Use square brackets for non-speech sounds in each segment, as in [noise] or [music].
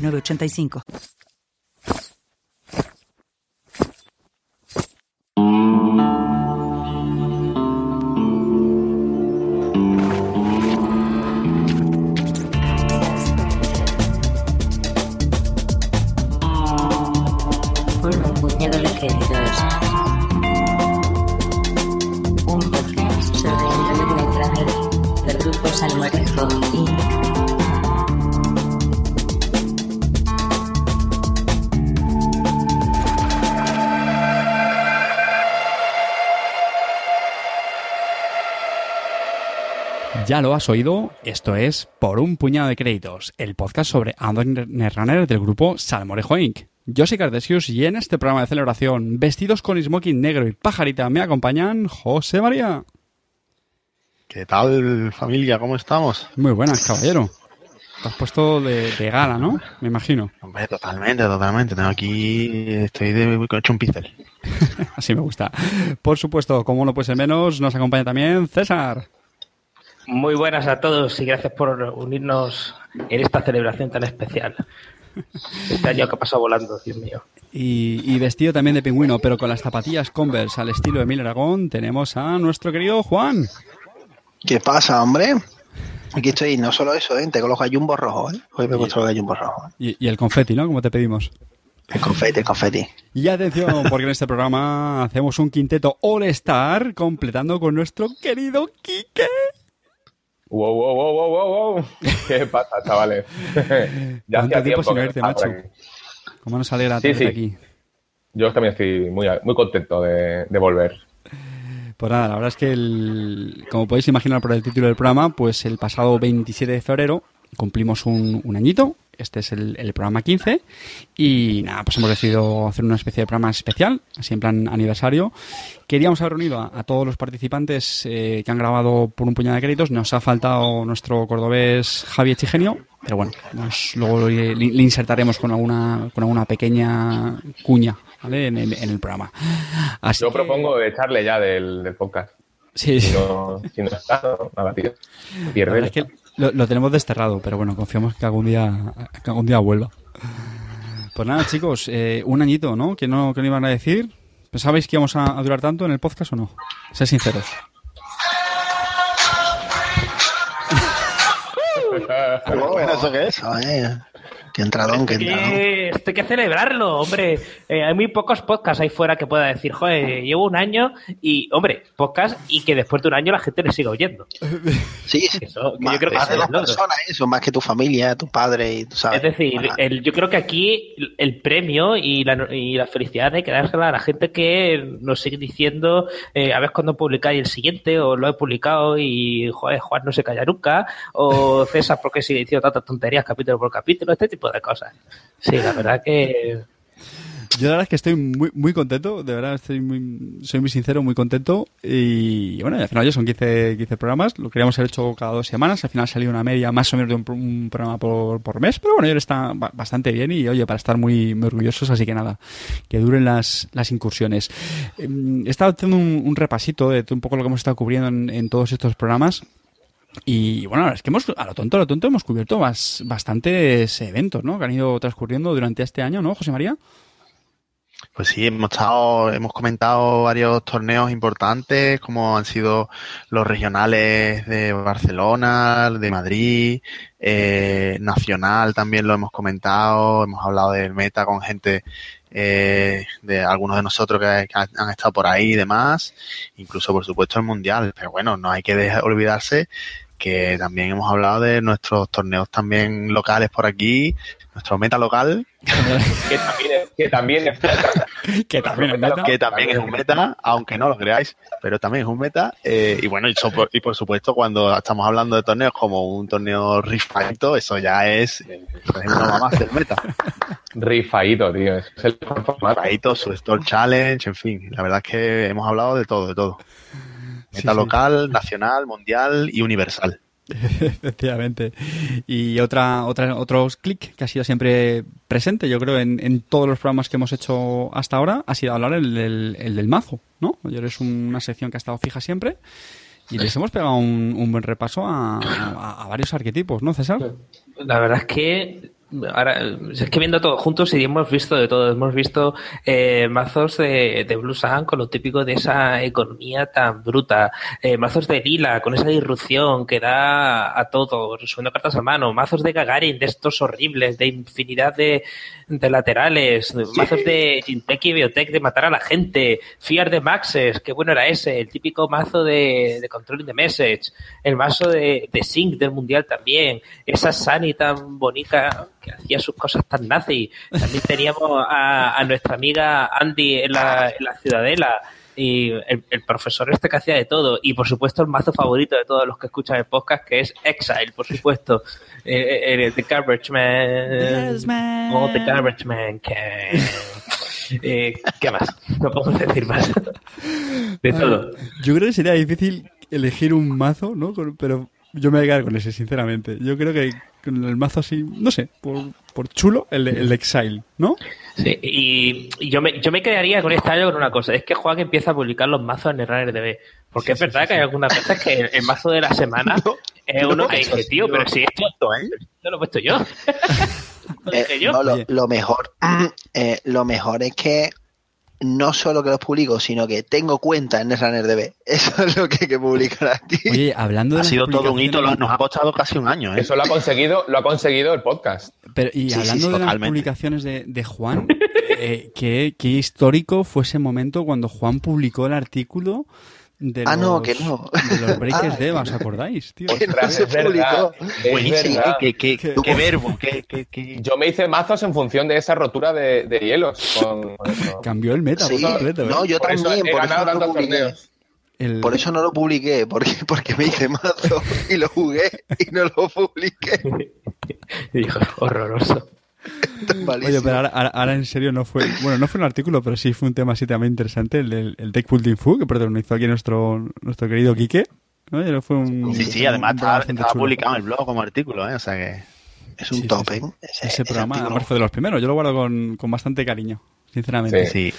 985. Bueno, puñado de queridos. Un podcast sobre el extranjero del grupo Salmorejo Inc. Ya lo has oído, esto es Por un puñado de créditos, el podcast sobre Android Netrunner del grupo Salmorejo Inc. Yo soy Cartesius y en este programa de celebración, vestidos con smoking negro y pajarita, me acompañan José María. ¿Qué tal, familia? ¿Cómo estamos? Muy buenas, caballero. Te has puesto de, de gala, ¿no? Me imagino. Hombre, totalmente, totalmente. Tengo aquí, estoy de he hecho un pincel. [laughs] Así me gusta. Por supuesto, como no puede ser menos, nos acompaña también César. Muy buenas a todos y gracias por unirnos en esta celebración tan especial. Este año que ha pasado volando, Dios mío. Y, y vestido también de pingüino, pero con las zapatillas Converse al estilo de Emil Aragón, tenemos a nuestro querido Juan. ¿Qué pasa, hombre? Aquí estoy, no solo eso, ¿eh? Tengo los gallumbos rojos, ¿eh? Hoy me he puesto los gallumbos rojos. Y, y el confeti, ¿no? Como te pedimos. El confeti, el confeti. Y atención, porque en este programa hacemos un quinteto All-Star, completando con nuestro querido Quique. Wow, wow, wow, wow, wow, wow. [laughs] ¿Qué pasa, chavales? [laughs] ya ¿Cuánto hacía tiempo sin verte, macho? ¿Cómo nos alegra Sí, sí. aquí? Yo también estoy muy, muy contento de, de volver. Pues nada, la verdad es que, el- como podéis imaginar por el título del programa, pues el pasado 27 de febrero cumplimos un, un añito. Este es el, el programa 15. Y nada, pues hemos decidido hacer una especie de programa especial, así en plan aniversario. Queríamos haber reunido a, a todos los participantes eh, que han grabado por un puñado de créditos. Nos ha faltado nuestro cordobés Javier Chigenio. Pero bueno, nos- luego le, le insertaremos con alguna, con alguna pequeña cuña ¿vale? en, el, en el programa. Así Yo que- propongo echarle ya del, del podcast. Sí, Si no, si no está, nada, tío. Pierde. Lo, lo tenemos desterrado, pero bueno, confiamos que algún día, que algún día vuelva. Pues nada, chicos, eh, un añito, ¿no? Que no, que no iban a decir. ¿Pensabais que íbamos a, a durar tanto en el podcast o no? Sé sinceros. [laughs] Pero bueno, ¿eso qué es? Qué entradón, qué hay entradón. que, esto hay que celebrarlo, hombre. Eh, hay muy pocos podcasts ahí fuera que pueda decir, joder, llevo un año y, hombre, podcast y que después de un año la gente le siga oyendo. Sí. [laughs] Eso, que Más, yo creo que más de logro. personas, eso, más que tu familia, tu padre tú sabes. Es decir, Bueno, el- yo creo que aquí el premio y la, y la felicidad hay que dársela a la gente que nos sigue diciendo eh, a ver cuándo publicáis el siguiente o lo he publicado y joder, Juan no se calla nunca o César porque sigue diciendo tantas tonterías capítulo por capítulo, este tipo de cosas. Sí, la verdad que Yo la verdad es que estoy muy, muy contento, de verdad estoy muy, soy muy sincero, muy contento. Y bueno, al final ya son 15, 15 programas, lo queríamos haber hecho cada dos semanas, al final salió una media más o menos de un, un programa por, por mes, pero bueno, ya está ba- bastante bien y oye, para estar muy, muy orgullosos, así que nada, que duren las, las incursiones. Em, He estado haciendo un, un repasito de un poco lo que hemos estado cubriendo en, en todos estos programas. Y bueno, es que hemos, a lo tonto, a lo tonto hemos cubierto bas- bastantes eventos, ¿no? Que han ido transcurriendo durante este año, ¿no, José María? Pues sí, hemos estado, hemos comentado varios torneos importantes, como han sido los regionales de Barcelona, de Madrid, eh, nacional también lo hemos comentado, hemos hablado del meta con gente eh, de algunos de nosotros que, han estado por ahí y demás, incluso por supuesto el mundial, pero bueno, no hay que dejar- olvidarse porque también hemos hablado de nuestros torneos también locales por aquí, nuestro meta local, [laughs] Que también es, que también es [laughs] que también es meta. que también es un meta, aunque no lo creáis, pero también es un meta. eh, y bueno, y, so- por, y por supuesto, cuando estamos hablando de torneos como un torneo rifadito, eso ya es, es una más del meta. rifaíto, tío. Es el formato. Rifadito, su Store Challenge, en fin, la verdad es que hemos hablado de todo, de todo. Meta sí. local, nacional, mundial y universal. [laughs] Efectivamente. Y otra, otra, otros clic que ha sido siempre presente, yo creo, en, en todos los programas que hemos hecho hasta ahora, ha sido hablar el, del- el del mazo, ¿no? Yo es una sección que ha estado fija siempre. Y les hemos pegado un, un buen repaso a, a- a varios arquetipos, ¿no, César? La verdad es que ahora es que viendo todo juntos y hemos visto de todo. Hemos visto eh, mazos de, de Blue Sun con lo típico de esa economía tan bruta. Eh, mazos de Lila con esa disrupción que da a todo, resumiendo cartas a mano. Mazos de Gagarin de estos horribles, de infinidad de, de laterales. Mazos de Jinteki y Biotech de matar a la gente. Fear de Maxes, qué bueno era ese. El típico mazo de, de Controlling the Message. El mazo de, de Sync del Mundial también. Esa Sunny tan bonita que hacía sus cosas tan nazi. También teníamos a, a nuestra amiga Andy en la, en la Ciudadela. Y el, el profesor este que hacía de todo. Y por supuesto el mazo favorito de todos los que escuchan el podcast, que es Exile, por supuesto. Eh, eh, The Garbage Man. Yes, man. Oh, The Garbage Man. can. Eh, ¿Qué más? No puedo decir más. De todo. Yo creo que sería difícil elegir un mazo, ¿no? Pero yo me voy a quedar con ese, sinceramente. Yo creo que con el mazo así, no sé, por, por chulo, el, el Exile, ¿no? Sí, y yo me, yo me quedaría con este año con una cosa, es que Juan empieza a publicar los mazos en el RunnerDB, porque es verdad que hay algunas veces que el, el mazo de la semana [laughs] es uno que dice, tío, pero si esto, esto lo he puesto yo. [laughs] [laughs] Lo Eh, no, lo mejor, [clears throat] eh, lo mejor es que no solo que los publico, sino que tengo cuenta en el RunnerDB. [laughs] Eso es lo que hay que publicar aquí. Oye, hablando de Ha sido todo un hito, lo- nos ha costado casi un año, ¿eh? Eso lo ha conseguido, lo ha conseguido el podcast. Pero, y sí, hablando sí, de las publicaciones de, de Juan, [laughs] eh, ¿qué, qué histórico fue ese momento cuando Juan publicó el artículo de Ah, los, no, que no. de los Breakers Ah, [laughs] de Eva, ¿os acordáis, tío? Ostras, es verdad. Es Buenísimo, verdad. qué, qué- Qué- qué verbo, qué, qué- qué- Yo me hice mazos en función de esa rotura de, de hielos. Con, con eso. Cambió el meta Sí, por completo, ¿eh? no, yo Por eso también, he por eso, no lo publiqué. El- Por eso no lo publiqué, porque, porque me hice mazo y lo jugué y no lo publiqué. Y [laughs] dijo, horroroso. [laughs] Oye, pero ahora, ahora- ahora en serio no fue, bueno, no fue un artículo, pero sí fue un tema así también interesante, el del el Deck Building Fu, que protagonizó aquí nuestro, nuestro querido Quique. ¿no? Y fue un, Sí, sí, un- además un estaba, estaba publicado en el blog como artículo, ¿eh? O sea que... es un sí, sí, top, sí. ¿eh? Ese, Ese programa artículo. además fue de los primeros, yo lo guardo con, con bastante cariño, sinceramente. Sí.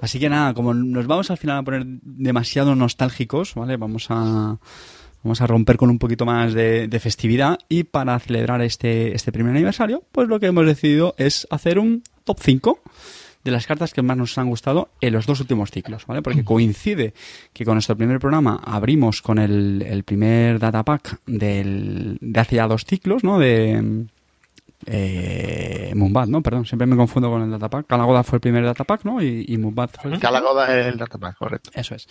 Así que nada, como nos vamos al final a poner demasiado nostálgicos, ¿vale? Vamos a vamos a romper con un poquito más de, de festividad y para celebrar este, este primer aniversario, pues lo que hemos decidido es hacer un top 5 de las cartas que más nos han gustado en los dos últimos ciclos, ¿vale? Porque coincide que con nuestro primer programa abrimos con el, el primer datapack del, de hace ya dos ciclos, ¿no? De, eh, ¿no? Perdón, siempre me confundo con el datapack. Calagoda fue el primer datapack, ¿no? Y, y fue el Calagoda es el datapack, correcto. Eso es.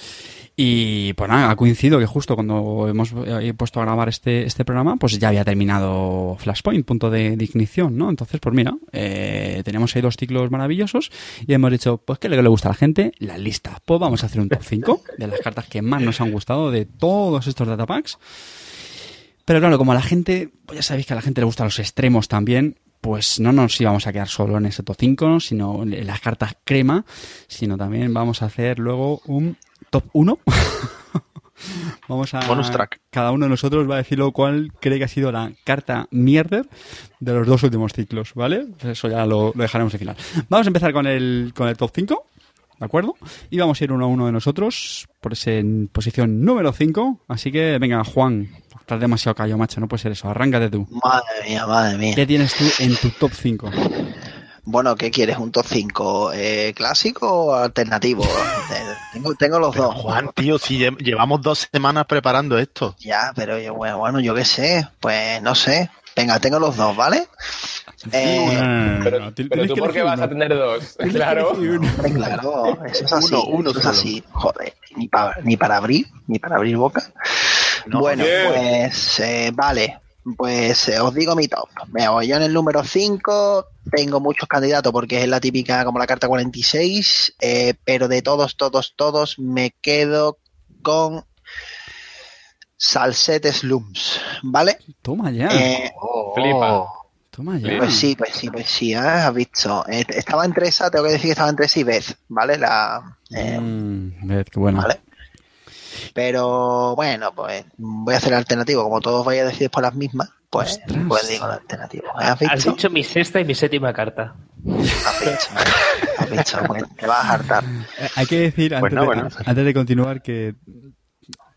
Y pues nada, ha coincidido que justo cuando hemos eh, puesto a grabar este, este programa, pues ya había terminado Flashpoint, punto de, de ignición, ¿no? Entonces, pues mira, eh, teníamos ahí dos ciclos maravillosos y hemos dicho, pues ¿qué es lo que le gusta a la gente? La lista. Pues vamos a hacer un top 5 de las cartas que más nos han gustado de todos estos datapacks. Pero claro, como a la gente, pues ya sabéis que a la gente le gustan los extremos también, pues no nos íbamos a quedar solo en ese top 5, sino en las cartas crema, sino también vamos a hacer luego un top 1. [laughs] vamos a... Bonus track. Cada uno de nosotros va a decirlo cuál cree que ha sido la carta mierder de los dos últimos ciclos, ¿vale? Pues Eso ya lo, lo dejaremos al final. Vamos a empezar con el, con el top 5. ¿De acuerdo? Y vamos a ir uno a uno de nosotros por ese en posición número 5. Así que, venga, Juan, estás demasiado callo, macho, no puede ser eso. Arráncate tú. Madre mía, madre mía. ¿Qué tienes tú en tu top 5? Bueno, ¿qué quieres? ¿Un top 5 eh, clásico o alternativo? [laughs] Eh, tengo, tengo los Pero, dos. Juan, tío, si lle- llevamos dos semanas preparando esto. Ya, pero yo, bueno, yo qué sé. Pues no sé. Venga, tengo los dos, ¿vale? Eh, Pero, pero tú, ¿por qué vas a tener dos? [laughs] Claro. claro, eso es así. Uno, uno eso es así. Joder, ni para, ni para abrir, ni para abrir boca. No, bueno, bien. pues eh, vale. Pues eh, os digo mi top. Veo, yo en el número 5 tengo muchos candidatos porque es la típica como la carta 46, eh, pero de todos, todos, todos me quedo con Salset Slums, ¿vale? Toma ya. Eh, Oh. Flipa. Toma ya. pues sí, pues sí, pues sí, ah, has visto. Eh, estaba entre esa, tengo que decir que estaba entre esa y Beth, ¿vale? La, eh, Mm, ved, qué bueno. ¿Vale? Pero bueno, pues voy a hacer el alternativo. Como todos vais a decir por las mismas, pues, Ostras. pues digo el alternativo. ¿Has Has visto? dicho mi sexta y mi séptima carta. Has visto. Has visto. Pues te vas a hartar. Eh, Hay que decir, antes, Bueno, de, bueno. a- antes de continuar, que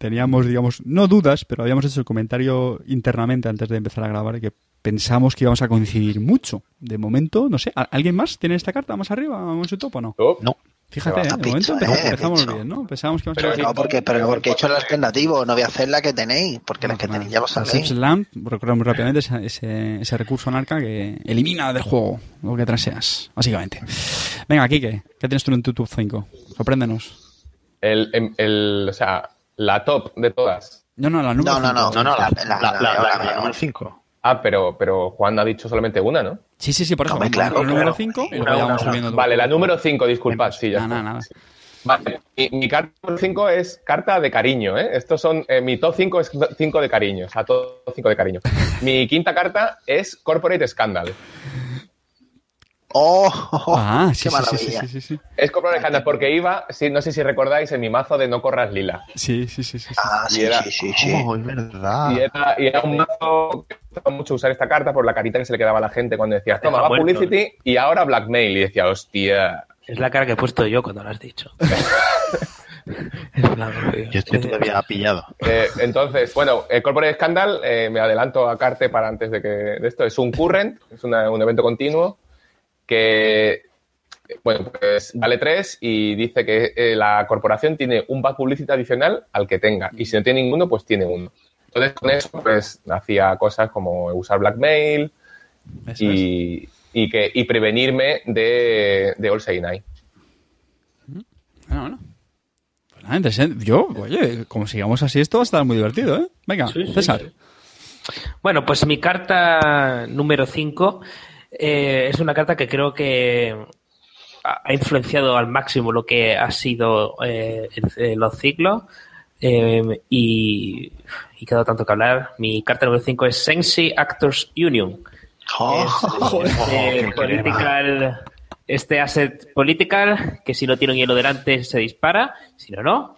teníamos, digamos, no dudas, pero habíamos hecho el comentario internamente antes de empezar a grabar que pensamos que íbamos a coincidir mucho. De momento, no sé, ¿a- ¿alguien más tiene esta carta más arriba en su top o no? No. Fíjate, ¿eh? de momento empezamos, eh, empezamos bien, ¿no? Pensábamos que íbamos Pero a No, porque, pero porque he hecho el alternativo. No voy a hacer la que tenéis, porque la que tenéis ya lo sabéis. Lamp, recuerdo muy rápidamente ese, ese, ese recurso en arca que elimina del juego lo que traseas, básicamente. Venga, Kike, ¿qué tienes tú en tu top 5? Sorpréndenos. el, el, el- o sea, la top de todas. No, no, la número No, no, cinco. no. No, no, la, La- la, la- la, la- la- la- la número 5. Ah, pero, pero Juan ha dicho solamente una, ¿no? Sí, sí, sí, por eso. Claro, número claro. 5 y Una, luego ya una, vamos una. subiendo. todo. Vale, la número 5, disculpad, sí, ya Nada, nada, nada. Vale, mi, mi carta número 5 es carta de cariño, ¿eh? Estos son, eh, mi top 5 es 5 de cariño, o sea, todo 5 de cariño. Mi quinta carta es Corporate Scandal. ¡Oh! Ah, [laughs] sí, ¡Qué sí, sí, maravilla! sí, sí, sí. Es Corporate Scandal porque iba, sí, no sé si recordáis, en mi mazo de No Corras Lila. Sí, sí, sí, sí, sí. Ah, sí, Y era- sí, sí, sí. Oh, es verdad. Y era, y era un mazo que me gustaba mucho usar esta carta por la carita que se le quedaba a la gente cuando decía, toma, Deja va publicity y ahora blackmail. Y decía, hostia. Es la cara que he puesto yo cuando lo has dicho. [laughs] Es plan, tío. Yo estoy todavía pillado. Eh, entonces, bueno, el Corporate Scandal, eh, me adelanto a Carte para antes de que de esto, es un current, es una- un evento continuo que, eh, bueno, pues vale 3 y dice que eh, la corporación tiene un back publicity adicional al que tenga y si no tiene ninguno, pues tiene uno. Entonces, con eso, pues hacía cosas como usar blackmail Eso y, y que, y prevenirme de, de All Say Night. Bueno, bueno. Pues nada, interesante. Yo, oye, como sigamos así, esto va a estar muy divertido, ¿eh? Venga, Sí, sí, César. sí. Bueno, pues mi carta número 5 es una carta que creo que ha influenciado al máximo lo que ha sido eh, el- eh, los ciclos eh, y, y queda tanto que hablar. Mi carta número 5 es Sensi Actors Union. Oh, Es, eh, political, este asset political que si no tiene un hielo delante se dispara, si no, no.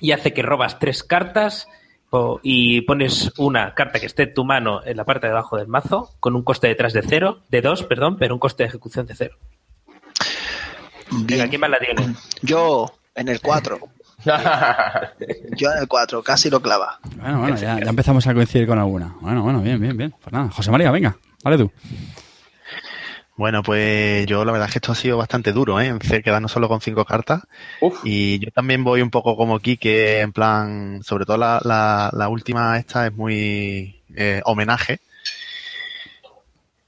Y hace que robas tres cartas o- y pones una carta que esté en tu mano en la parte de abajo del mazo con un coste detrás de cero, de dos, perdón, pero un coste de ejecución de cero. Venga, Bien. ¿quién más la tiene? Yo en el 4. [laughs] Yo en el 4, casi lo clava. Bueno, bueno, ya, ya empezamos a coincidir con alguna. Bueno, bueno, bien, bien, bien. Pues nada, José María, venga, vale tú. Bueno, pues yo la verdad es que esto ha sido bastante duro, ¿eh? Quedarnos solo con cinco cartas. Uf, Y yo también voy un poco como Kike, en plan, sobre todo la, la, la última esta es muy eh, homenaje.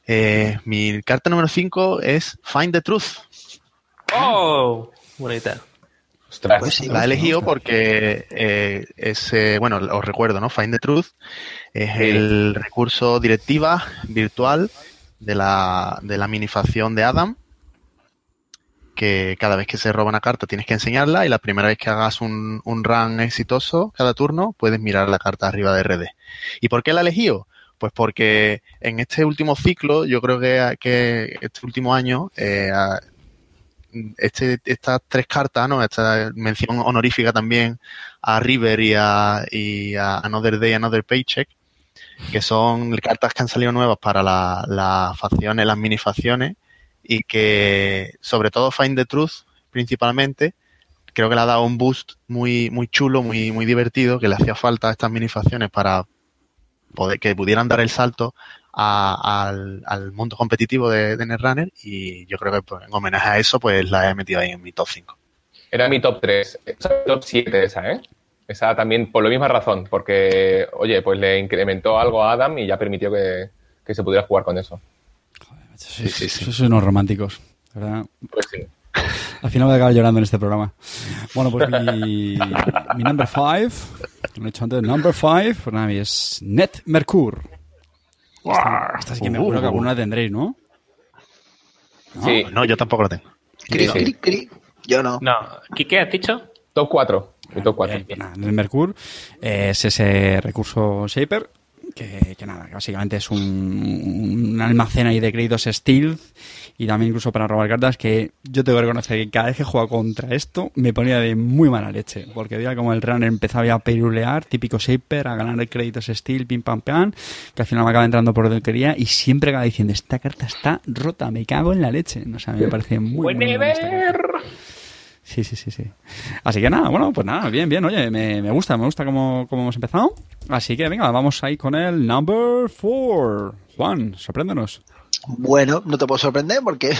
Eh, mi carta número 5 es Find the Truth. ¡Oh! Bonita. ostras. Pues sí, La he elegido porque eh, es, eh, bueno, os recuerdo, ¿no? Find the Truth es Sí. el recurso directiva virtual de la, de la minifacción de Adam, que cada vez que se roba una carta tienes que enseñarla y la primera vez que hagas un, un run exitoso cada turno puedes mirar la carta arriba de RD. ¿Y por qué la he elegido? Pues porque en este último ciclo, yo creo que, que este último año, eh, este, estas tres cartas, ¿no? Esta mención honorífica también a River y a, y a Another Day, Another Paycheck, que son cartas que han salido nuevas para la- las facciones, las minifacciones, y que sobre todo Find the Truth, principalmente, creo que le ha dado un boost muy, muy chulo, muy, muy divertido, que le hacía falta a estas minifacciones para poder que pudieran dar el salto al, mundo competitivo de, de Netrunner y yo creo que pues, en homenaje a eso pues la he metido ahí en mi top 5. Era mi top 3. Esa era mi top 7 esa, ¿eh? Esa también por la misma razón, porque, oye, pues le incrementó algo a Adam y ya permitió que, que se pudiera jugar con eso. Sí, sí, sí. Sois unos románticos, ¿verdad? Pues sí. Al final voy a acabar llorando en este programa. Bueno, pues mi, mi number five Lo he hecho antes. Number 5, for Navi, es Net Mercur. Esta, esta sí que me acuerdo que alguna tendréis, ¿no? Sí, No, yo tampoco lo tengo. Cri, cri, cri. Yo no. No, ¿Quique has dicho? top 4. Mi top 4. Bien, pues nada, el Mercur es ese recurso Shaper que, que nada, que básicamente es un, un almacén ahí de créditos Stealth y también incluso para robar cartas que yo tengo que reconocer que cada vez que juego contra esto me ponía de muy mala leche porque veía como el runner empezaba ya a perulear, típico Shaper, a ganar créditos Steel, pim pam pam, que al final me acaba entrando por donde quería y siempre acaba diciendo esta carta está rota, me cago en la leche. No sé, a mí me parece muy, muy esta carta. Sí, sí, sí, sí. Así que nada, bueno, pues nada, bien, bien. Oye, me, me gusta, me gusta cómo, cómo hemos empezado. Así que venga, vamos ahí con el number four. Juan, sorpréndenos. Bueno, no te puedo sorprender porque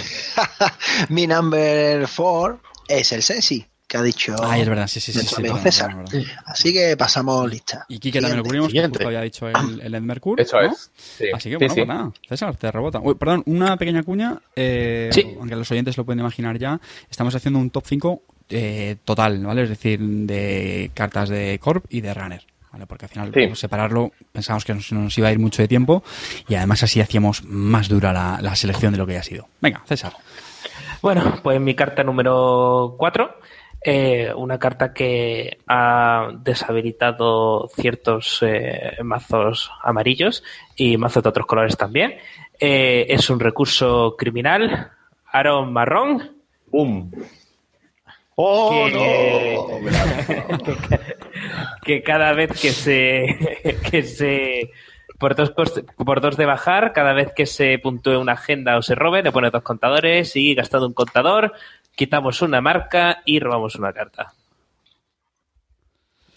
[laughs] mi number four es el Sensi, que ha dicho Ay, es verdad, sí, sí, sí. sí, amigo César. perdón. Así que pasamos lista. Y Kike también lo cubrimos, que Siguiente. justo había dicho el, el Ed Mercur. Eso ¿no? es. Sí. Así que bueno, sí. pues nada, César, te rebota. Uy, perdón, una pequeña cuña, eh, Sí. aunque los oyentes lo pueden imaginar ya, estamos haciendo un top 5 eh, total, ¿vale? Es decir, de cartas de Corp y de Runner. ¿Vale? Porque al final, Sí. por separarlo, pensamos que nos, nos iba a ir mucho de tiempo y además así hacíamos más dura la, la selección de lo que haya sido. Venga, César. Bueno, pues mi carta número 4, una carta que ha deshabilitado ciertos eh, mazos amarillos y mazos de otros colores también. Eh, es un recurso criminal, Aaron Marrón, ¡Bum! ¡Oh, que, [laughs] que cada vez que se que se por dos cost- por dos de bajar, cada vez que se puntúe una agenda o se robe, le pone dos contadores y gastado un contador, quitamos una marca y robamos una carta.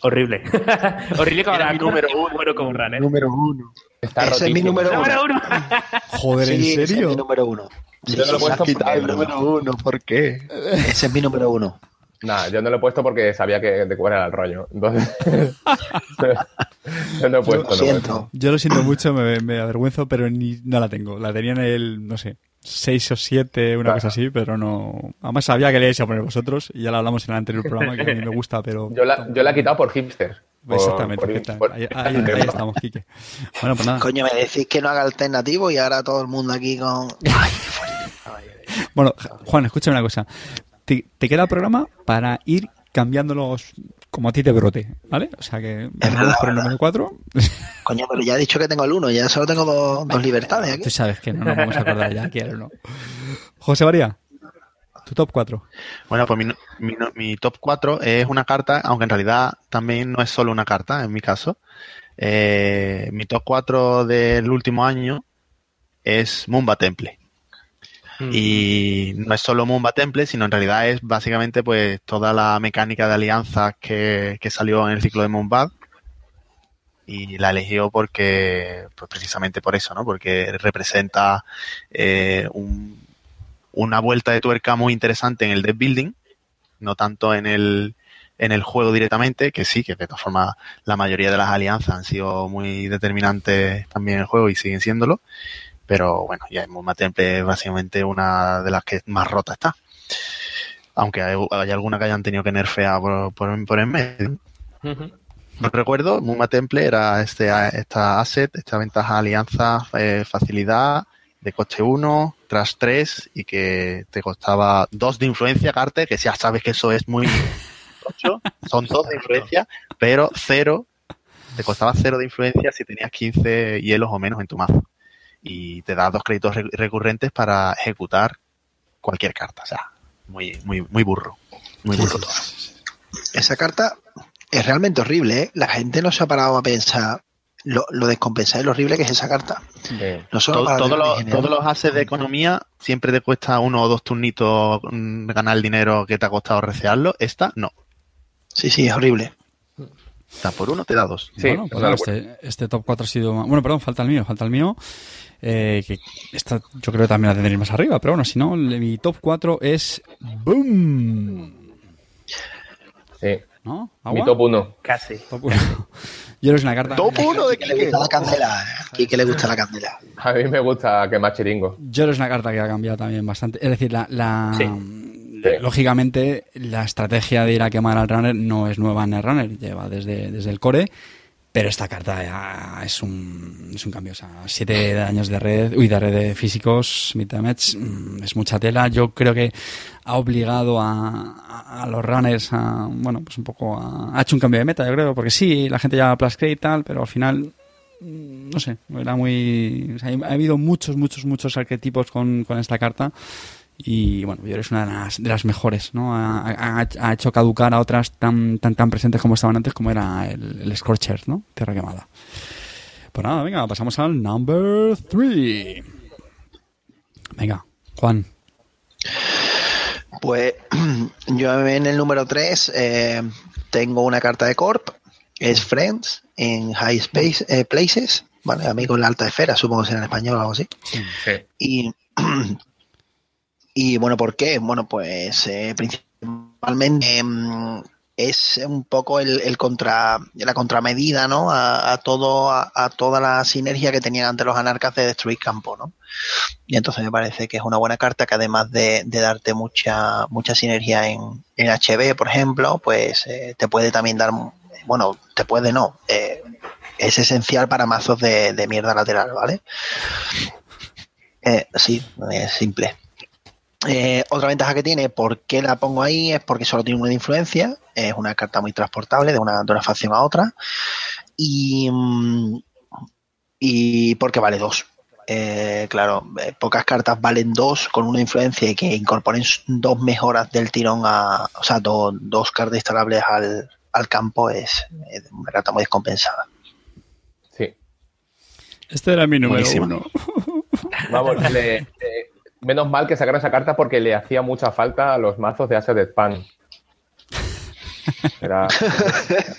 Horrible. [laughs] Horrible como Era la mi número uno. Bueno, como un runner. Número uno. Está Ese es mi número Número uno. uno. Joder, Sí, ¿en ese es serio? mi número uno. Yo no lo he puesto porque- es broma. uno, ¿por qué? Ese es mi número uno. Nah, yo no lo he puesto porque sabía que de cuál era el rollo. Entonces. [laughs] yo no he puesto. Lo no he puesto. siento. Yo lo siento mucho, me, me avergüenzo, pero ni, no la tengo. La tenía en el, no sé, 6 o 7, una Claro. cosa así, pero no... Además sabía que le ibais a poner vosotros y ya lo hablamos en el anterior [laughs] programa, que a mí me gusta, pero... Yo la, yo la he quitado por hipster. Exactamente, ahí, ahí- ahí estamos, Quique. Bueno, pues nada. Coño, me decís que no haga alternativo y ahora todo el mundo aquí con. Ay, qué fuerte. Bueno, Juan, escúchame una cosa. Te, te queda el programa para ir cambiándolos como a ti te brote, ¿vale? O sea que verdad, vamos por el número 4. [laughs] Coño, pero ya he dicho que tengo el uno, ya solo tengo dos, dos libertades aquí. Tú sabes que no nos vamos a acordar ya quién o no. José María, tu top 4. Bueno, pues mi, no- mi, no- mi top 4 es una carta, aunque en realidad también no es solo una carta, en mi caso. Eh, mi top 4 del último año es Mumba Temple. Y no es solo Mumba Temple, sino en realidad es básicamente pues toda la mecánica de alianzas que, que salió en el ciclo de Mumbad. Y la eligió porque, pues precisamente por eso, ¿no? Porque representa eh, un, una vuelta de tuerca muy interesante en el deck building, no tanto en el, en el juego directamente, que sí, que de todas formas la mayoría de las alianzas han sido muy determinantes también en el juego y siguen siéndolo. Pero bueno, ya Mumba Temple es básicamente una de las que más rota está. Aunque hay, hay alguna que hayan tenido que nerfear por, por, por en medio. No recuerdo, Mumba Temple era este, esta asset, esta ventaja alianza, eh, facilidad de coste 1, tras 3 y que te costaba 2 de influencia, Carter, que ya sabes que eso es muy [laughs] tocho, son 2 de influencia, pero 0, te costaba 0 de influencia si tenías 15 hielos o menos en tu mazo. Y te da dos créditos re- recurrentes para ejecutar cualquier carta, o sea, muy, muy, muy burro. Muy burro todo. Esa carta es realmente horrible, ¿eh? La gente no se ha parado a pensar lo, lo descompensada y lo horrible que es esa carta. Sí. No solo Todo- los, general. todos los haces de economía siempre te cuesta uno o dos turnitos mm, ganar el dinero que te ha costado recearlo. Esta no. Sí, sí, es horrible. Está por uno, te da dos. Sí, bueno, pues este, este top 4 ha sido... Bueno, perdón, falta el mío, falta el mío. Eh, que esta yo creo que también la tendréis más arriba, pero bueno, si no, le- mi top 4 es... ¡Boom! Sí. ¿No? Mi top 1. Casi. Top uno. [laughs] Yo es una carta... Top uno de Que le Quique. gusta la candela, ¿eh? Aquí que le gusta la candela. A mí me gusta quemar chiringo. Yo es una carta que ha cambiado también bastante. Es decir, la, la, Sí. Lógicamente, la estrategia de ir a quemar al runner no es nueva en el runner, lleva desde, desde el core. Pero esta carta es un, es un cambio. Siete años de red, uy, de red de físicos, mitad match, mm, es mucha tela. Yo creo que ha obligado a, a los runners a, bueno, pues un poco a, ha hecho un cambio de meta, yo creo, porque sí, la gente ya plus y tal, pero al final, mm, no sé, era muy, ha habido muchos, muchos, muchos arquetipos con, con esta carta y bueno, yo es una de las, de las mejores, ¿no? Ha, ha- ha hecho caducar a otras tan, tan, tan presentes como estaban antes, como era el, el Scorcher, ¿no? Tierra quemada. Pues nada, venga, pasamos al number 3. Venga, Juan. Pues [clears throat] yo en el número 3 tengo una carta de Corp, es Friends en High Space eh, Places, ¿vale? Amigos en la alta esfera, supongo que será en español o algo así. Sí. Y, [clears throat] y bueno, ¿por qué? Bueno, pues eh, principalmente em, es un poco el, contra, la contramedida, ¿no? A, a todo, a, a toda la sinergia que tenían ante los anarcas de destruir campo, ¿no? Y entonces me parece que es una buena carta que además de, darte mucha, mucha sinergia en, en HB, por ejemplo, pues eh, te puede también dar, bueno, te puede no, eh, es esencial para mazos de, de mierda lateral, ¿vale? Sí, es simple. Eh, otra ventaja que tiene, ¿por qué la pongo ahí? Es porque solo tiene una influencia, es una carta muy transportable de una, de una facción a otra y, mm, y porque vale dos. Eh, claro, eh, pocas cartas valen dos con una influencia y que incorporen dos mejoras del tirón a, o sea, do- dos cartas instalables al, al campo es, es una carta muy descompensada. Sí. Este era mi número Buenísimo. uno. Vamos, le- menos mal que sacaron esa carta porque le hacía mucha falta a los mazos de Asset Spam. Era-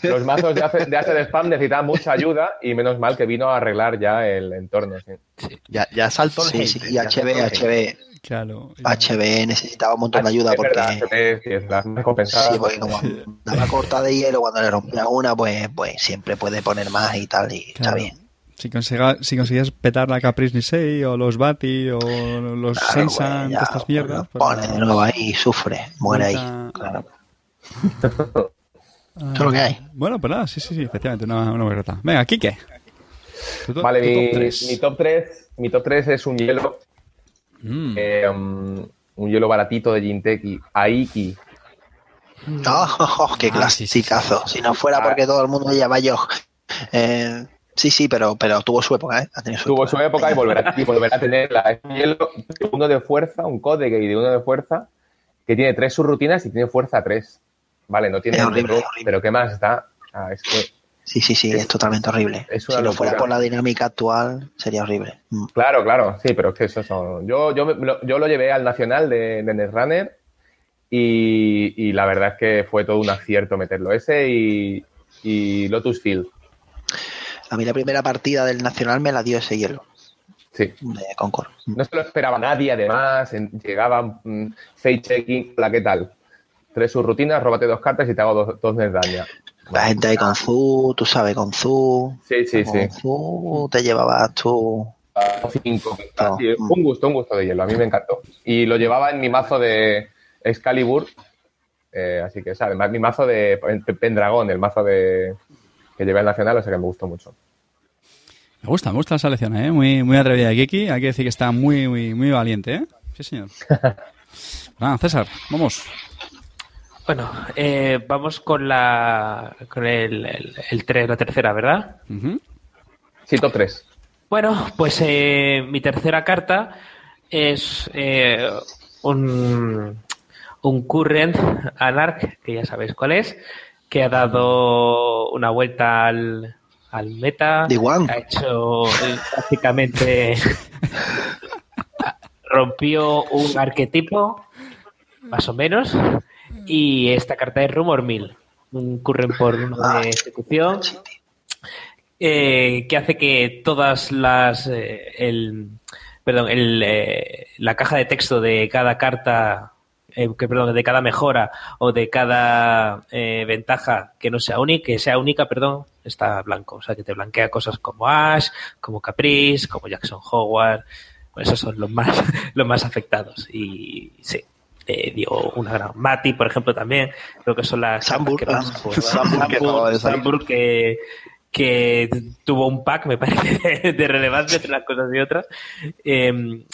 los mazos de Asset, de Asset Spam necesitaban mucha ayuda y menos mal que vino a arreglar ya el entorno. sí. Ya, ya saltó el Sí, sí, y HB. HB, Claro. HB necesitaba un montón de ayuda Es porque... verdad, sí. Sí, porque como daba corta de hielo cuando le rompía una, pues, pues siempre puede poner más y tal, y está Claro. bien. Si, consiga- si consigues petar la Caprice Nisei o los Bati o los Claro, Sensan, de estas mierdas. pues pone de nuevo ahí y sufre, muere ahí. Claro. [laughs] Es lo que hay. Bueno, pues nada, sí, sí, sí, efectivamente, una, una berreta. Venga, Kike. Tu Vale, tu top mi, tres. mi top 3 mi top 3 es un hielo, Mm. eh, um, un hielo baratito de Jinteki, Aiki. Oh, oh, [laughs] oh, qué Ah, sí, sí, clasicazo. Si no fuera Ah. porque todo el mundo lleva yo. Eh, sí, sí, pero, pero tuvo su época, ¿eh? Ha tenido su Tuvo su época y volverá, y volverá a tenerla. Es un hielo de uno de fuerza, un código y de uno de fuerza, que tiene tres subrutinas y tiene fuerza 3. Vale, no tiene Es horrible, horrible. pero ¿qué más da? Ah, es que, Sí, sí, sí, es, Es- totalmente horrible. es Si no fuera por la dinámica actual, sería horrible. Mm. claro, claro, sí, pero es que eso son. Yo, yo, yo lo llevé al nacional de, de Netrunner y, y la verdad es que fue todo un acierto meterlo. Ese y, y Lotus Field. A mí la primera partida del Nacional me la dio ese hielo Sí. de Concord. No se lo esperaba nadie, además. llegaban mm, face checking, hola, ¿qué tal? Tres subrutinas, róbate dos cartas y te hago dos, dos de daño. La gente ahí con Zu, tú sabes, con Zu. Sí, sí, con sí. Zu te llevabas tú. Cinco. No. Sí, un gusto, un gusto de hielo. A mí me encantó. Y lo llevaba en mi mazo de Excalibur. eh, así que, ¿sabes? Mi mazo de Pen- Pendragón, el mazo de que llevé al Nacional, o sea que me gustó mucho. Me gusta, me gusta esa selección, ¿eh? Muy, muy atrevida de Kiki. Hay que decir que está muy, muy, muy valiente, ¿eh? Sí, señor. [laughs] Nada, César, vamos. Bueno, eh, vamos con la con el, el, el tres, la tercera, ¿verdad? Sí, top 3. Bueno, pues eh, mi tercera carta es eh, un, un Current Anarch, que ya sabéis cuál es, que ha dado una vuelta al, al meta. Ha hecho eh, prácticamente. [laughs] rompió un arquetipo, más o menos, y esta carta es Rumor Mill, un Current por uno de ejecución eh, que hace que todas las eh, el perdón el, eh, la caja de texto de cada carta eh, que perdón de cada mejora o de cada eh, ventaja que no sea única que sea única perdón está blanco o sea que te blanquea cosas como Ash como Caprice como Jackson Howard pues esos son los más [laughs] los más afectados y sí eh, dio una gran. Mati, por ejemplo, también. Creo que son las. Sambur, ah, que más- Sambur, que. Sambur, que, que tuvo un pack, me parece, de, [laughs] de relevancia entre unas cosas y otras. Eh,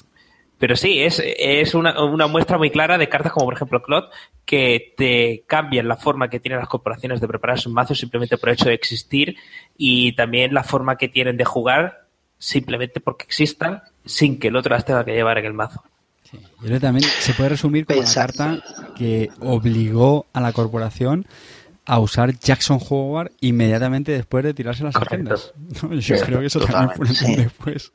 pero sí, es, es una, una muestra muy clara de cartas como, por ejemplo, Clot, que te cambian la forma que tienen las corporaciones de preparar sus mazos simplemente por el hecho de existir y también la forma que tienen de jugar simplemente porque existan sin que el otro las tenga que llevar en el mazo. Yo creo que también se puede resumir como la carta que obligó a la corporación a usar Jackson Howard inmediatamente después de tirarse las agendas. [laughs] ¿no? Yo creo que eso también fue sí. después.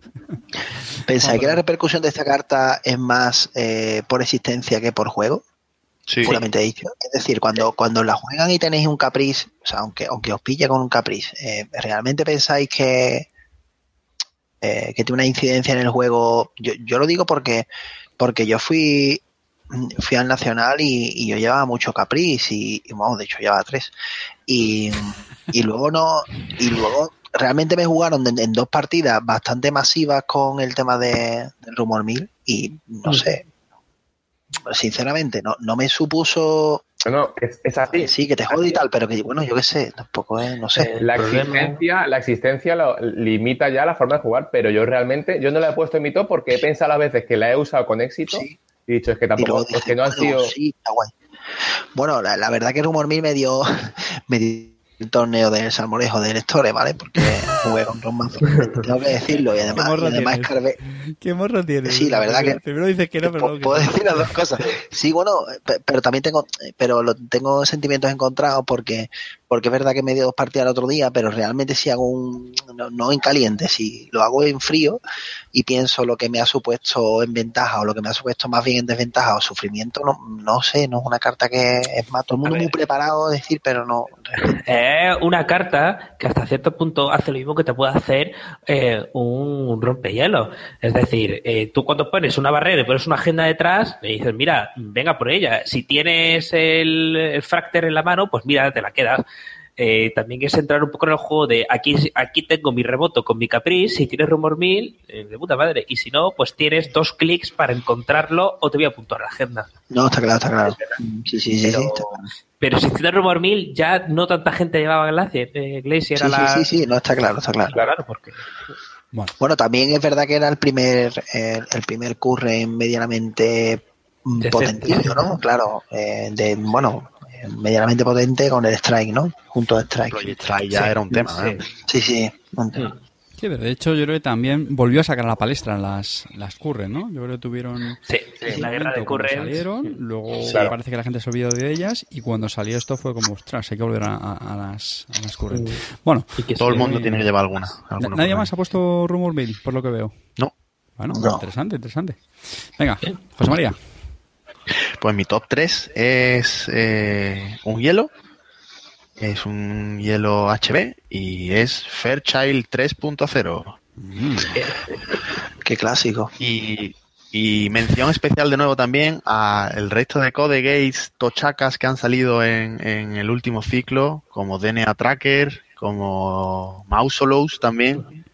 [laughs] ¿Pensáis que la repercusión de esta carta es más eh, por existencia que por juego? Sí. puramente dicho. Es decir, cuando, cuando la juegan y tenéis un capriz, o sea, aunque, aunque os pille con un capriz, eh, ¿realmente pensáis que, eh, que tiene una incidencia en el juego? Yo, yo lo digo porque, porque yo fui, fui al Nacional y, y yo llevaba mucho capriz y, y, vamos, de hecho llevaba tres. Y, y luego no, y luego realmente me jugaron en, en dos partidas bastante masivas con el tema de, del rumor mil y no sé, sinceramente, no, no me supuso No, es, es así. sí que te jode y tal, pero que bueno, yo qué sé, tampoco es, no sé. La existencia, la existencia lo- limita ya la forma de jugar, pero yo realmente, yo no la he puesto en mi top porque he pensado a veces que la he usado con éxito Sí. Y dicho es que tampoco, dije, es que no han bueno, sido... sí, está guay. Bueno, la, la verdad que Rumor Mil me dio, [laughs] me dio el torneo del salmorejo de lectores, ¿vale? Porque jugué con Ron Manzo, [laughs] tengo que decirlo, y además, morro y además tienes. escarbé, ¿Qué morro tienes? Sí, la verdad que- Primero dices que no, pero [laughs] que Puedo sí. decir las dos cosas. Sí, bueno, pe- pero también tengo, pero lo, tengo sentimientos encontrados porque, porque es verdad que me dio dos partidas el otro día, pero realmente si hago un, no, no en caliente, si lo hago en frío y pienso lo que me ha supuesto en ventaja o lo que me ha supuesto más bien en desventaja o sufrimiento, no, no sé, no es una carta que es más, todo el mundo muy preparado a decir, pero no. [laughs] Es una carta que hasta cierto punto hace lo mismo que te puede hacer eh, un rompehielo. Es decir, eh, tú cuando pones una barrera y pones una agenda detrás, le dices, mira, venga por ella. Si tienes el, el fracter en la mano, pues mira, te la quedas. Eh, también es entrar un poco en el juego de aquí, aquí tengo mi remoto con mi capriz, si tienes rumor mil, eh, de puta madre. Y si no, pues tienes dos clics para encontrarlo o te voy a puntuar la agenda. No, está claro, está claro. Sí, sí, sí, Pero, sí, está claro. pero si tienes rumor mil, ya no tanta gente llevaba Glacier. Eh, Glacier Sí, a la... sí, sí, sí, no, está claro, está claro. Claro, porque Bueno, Bueno, también es verdad que era el primer, el, el primer curren medianamente potentillo, ¿no? Claro, eh, de, bueno, medianamente potente con el Strike, ¿no? Junto a Strike. Project Strike ya Sí, era un tema, sí. ¿eh? Sí, sí. sí, pero de hecho yo creo que también volvió a sacar a la palestra las, las curren, ¿no? Yo creo que tuvieron... sí, un la guerra de Currents. salieron, luego Claro. parece que la gente se olvidó de ellas y cuando salió esto fue como, ostras, hay que volver a, a- a las, a las current. Bueno, Y que Todo el sí, mundo Sí. tiene que llevar alguna. na- alguna nadie más ha puesto Rumor Mill, por lo que veo. No. Bueno, No. interesante, interesante. Venga, José María. Pues mi top 3 es eh, un hielo. Es un hielo HB y es Fairchild 3.0. Qué clásico. Y, y mención especial de nuevo también a el resto de Code Gates tochacas que han salido en, en el último ciclo, como DNA Tracker, como Mausolous también,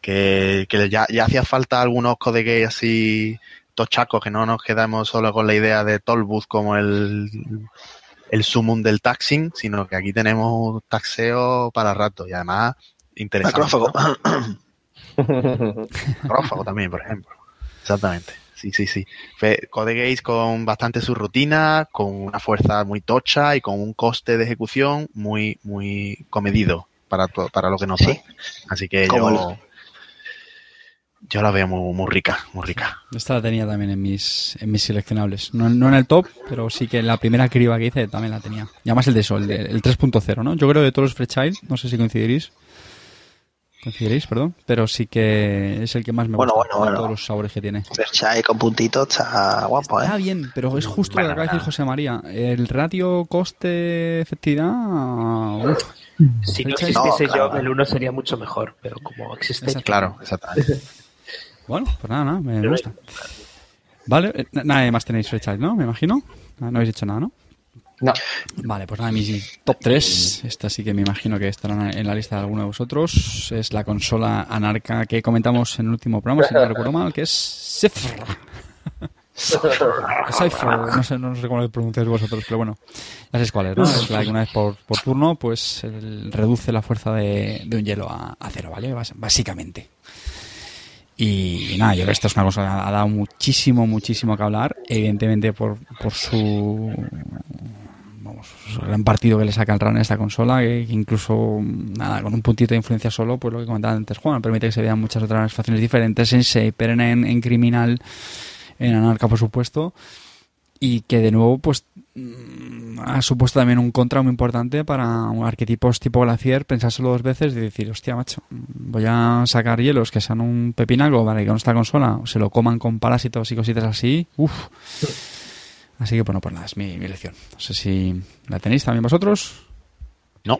que, que ya, ya hacía falta algunos Code Gates así tochacos, que no nos quedamos solo con la idea de Tollbooth como el, el sumum del taxing, sino que aquí tenemos taxeo para rato y además interesante. Macrófago. [laughs] Rófago también, por ejemplo. Exactamente. Sí, sí, sí. Code Geass con bastante subrutina, con una fuerza muy tocha y con un coste de ejecución muy, muy comedido para, para lo que nos Sí. da. Así que Como yo, yo la veo muy, muy rica, muy rica. Esta la tenía también en mis, en mis seleccionables. No, no en el top, pero sí que en la primera criba que hice también la tenía. Y además el de eso, el, el 3.0, ¿no? Yo creo de todos los Frechild, no sé si coincidiréis. Coincidiréis, perdón. Pero sí que es el que más me Bueno, gusta bueno, de bueno. todos los sabores que tiene. Verchai con puntitos está guapo, Está ¿eh? bien, pero es justo lo que Bueno, acaba de decir José María. El ratio coste-efectividad... uf, Si no existiese No, claro. yo, el 1 sería mucho mejor, pero como existe. Exacto. Claro, exactamente. [laughs] Bueno, pues nada, nada, me, gusta. Vale, nada más tenéis Frechild, ¿no? Me imagino. Ah, No habéis hecho nada, ¿no? No. Vale, pues nada, mis top 3, esta sí que me imagino que estarán en la lista de alguno de vosotros, es la consola anarca que comentamos en el último programa, si no [laughs] recuerdo mal, que es Zephyr. [laughs] Cypher, no sé, no sé cómo lo pronunciáis vosotros, pero bueno, ya sabéis cuál es, ¿no? Es la que una vez por, por turno, pues el- reduce la fuerza de, de un hielo a, a cero, ¿vale? Bas- Básicamente. Y, nada, yo creo que esto es una cosa que ha dado muchísimo, muchísimo que hablar, evidentemente por, por su vamos, su gran partido que le saca el RAN a esta consola, que, incluso nada, con un puntito de influencia solo, pues lo que comentaba antes Juan, permite que se vean muchas otras facciones diferentes en Shaper, en, en Criminal, en Anarca, por supuesto, y que de nuevo, pues ha supuesto también un contra muy importante para arquetipos tipo Glacier, pensárselo dos veces y decir, hostia, macho, voy a sacar hielos que sean un pepinaco para que con esta consola se lo coman con parásitos y cositas así, uff. Así que bueno, pues nada, es mi, mi lección. No sé si la tenéis también vosotros. No.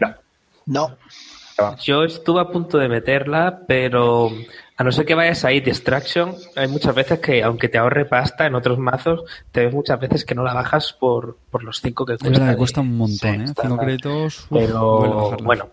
No, Yo estuve a punto de meterla, pero a no ser que vayas ahí Distraction, hay muchas veces que, aunque te ahorre pasta en otros mazos, te ves muchas veces que no la bajas por, por los 5 que Es cuesta. verdad que cuesta un montón, ¿eh? está Cinco mal. créditos. uf, Pero bueno,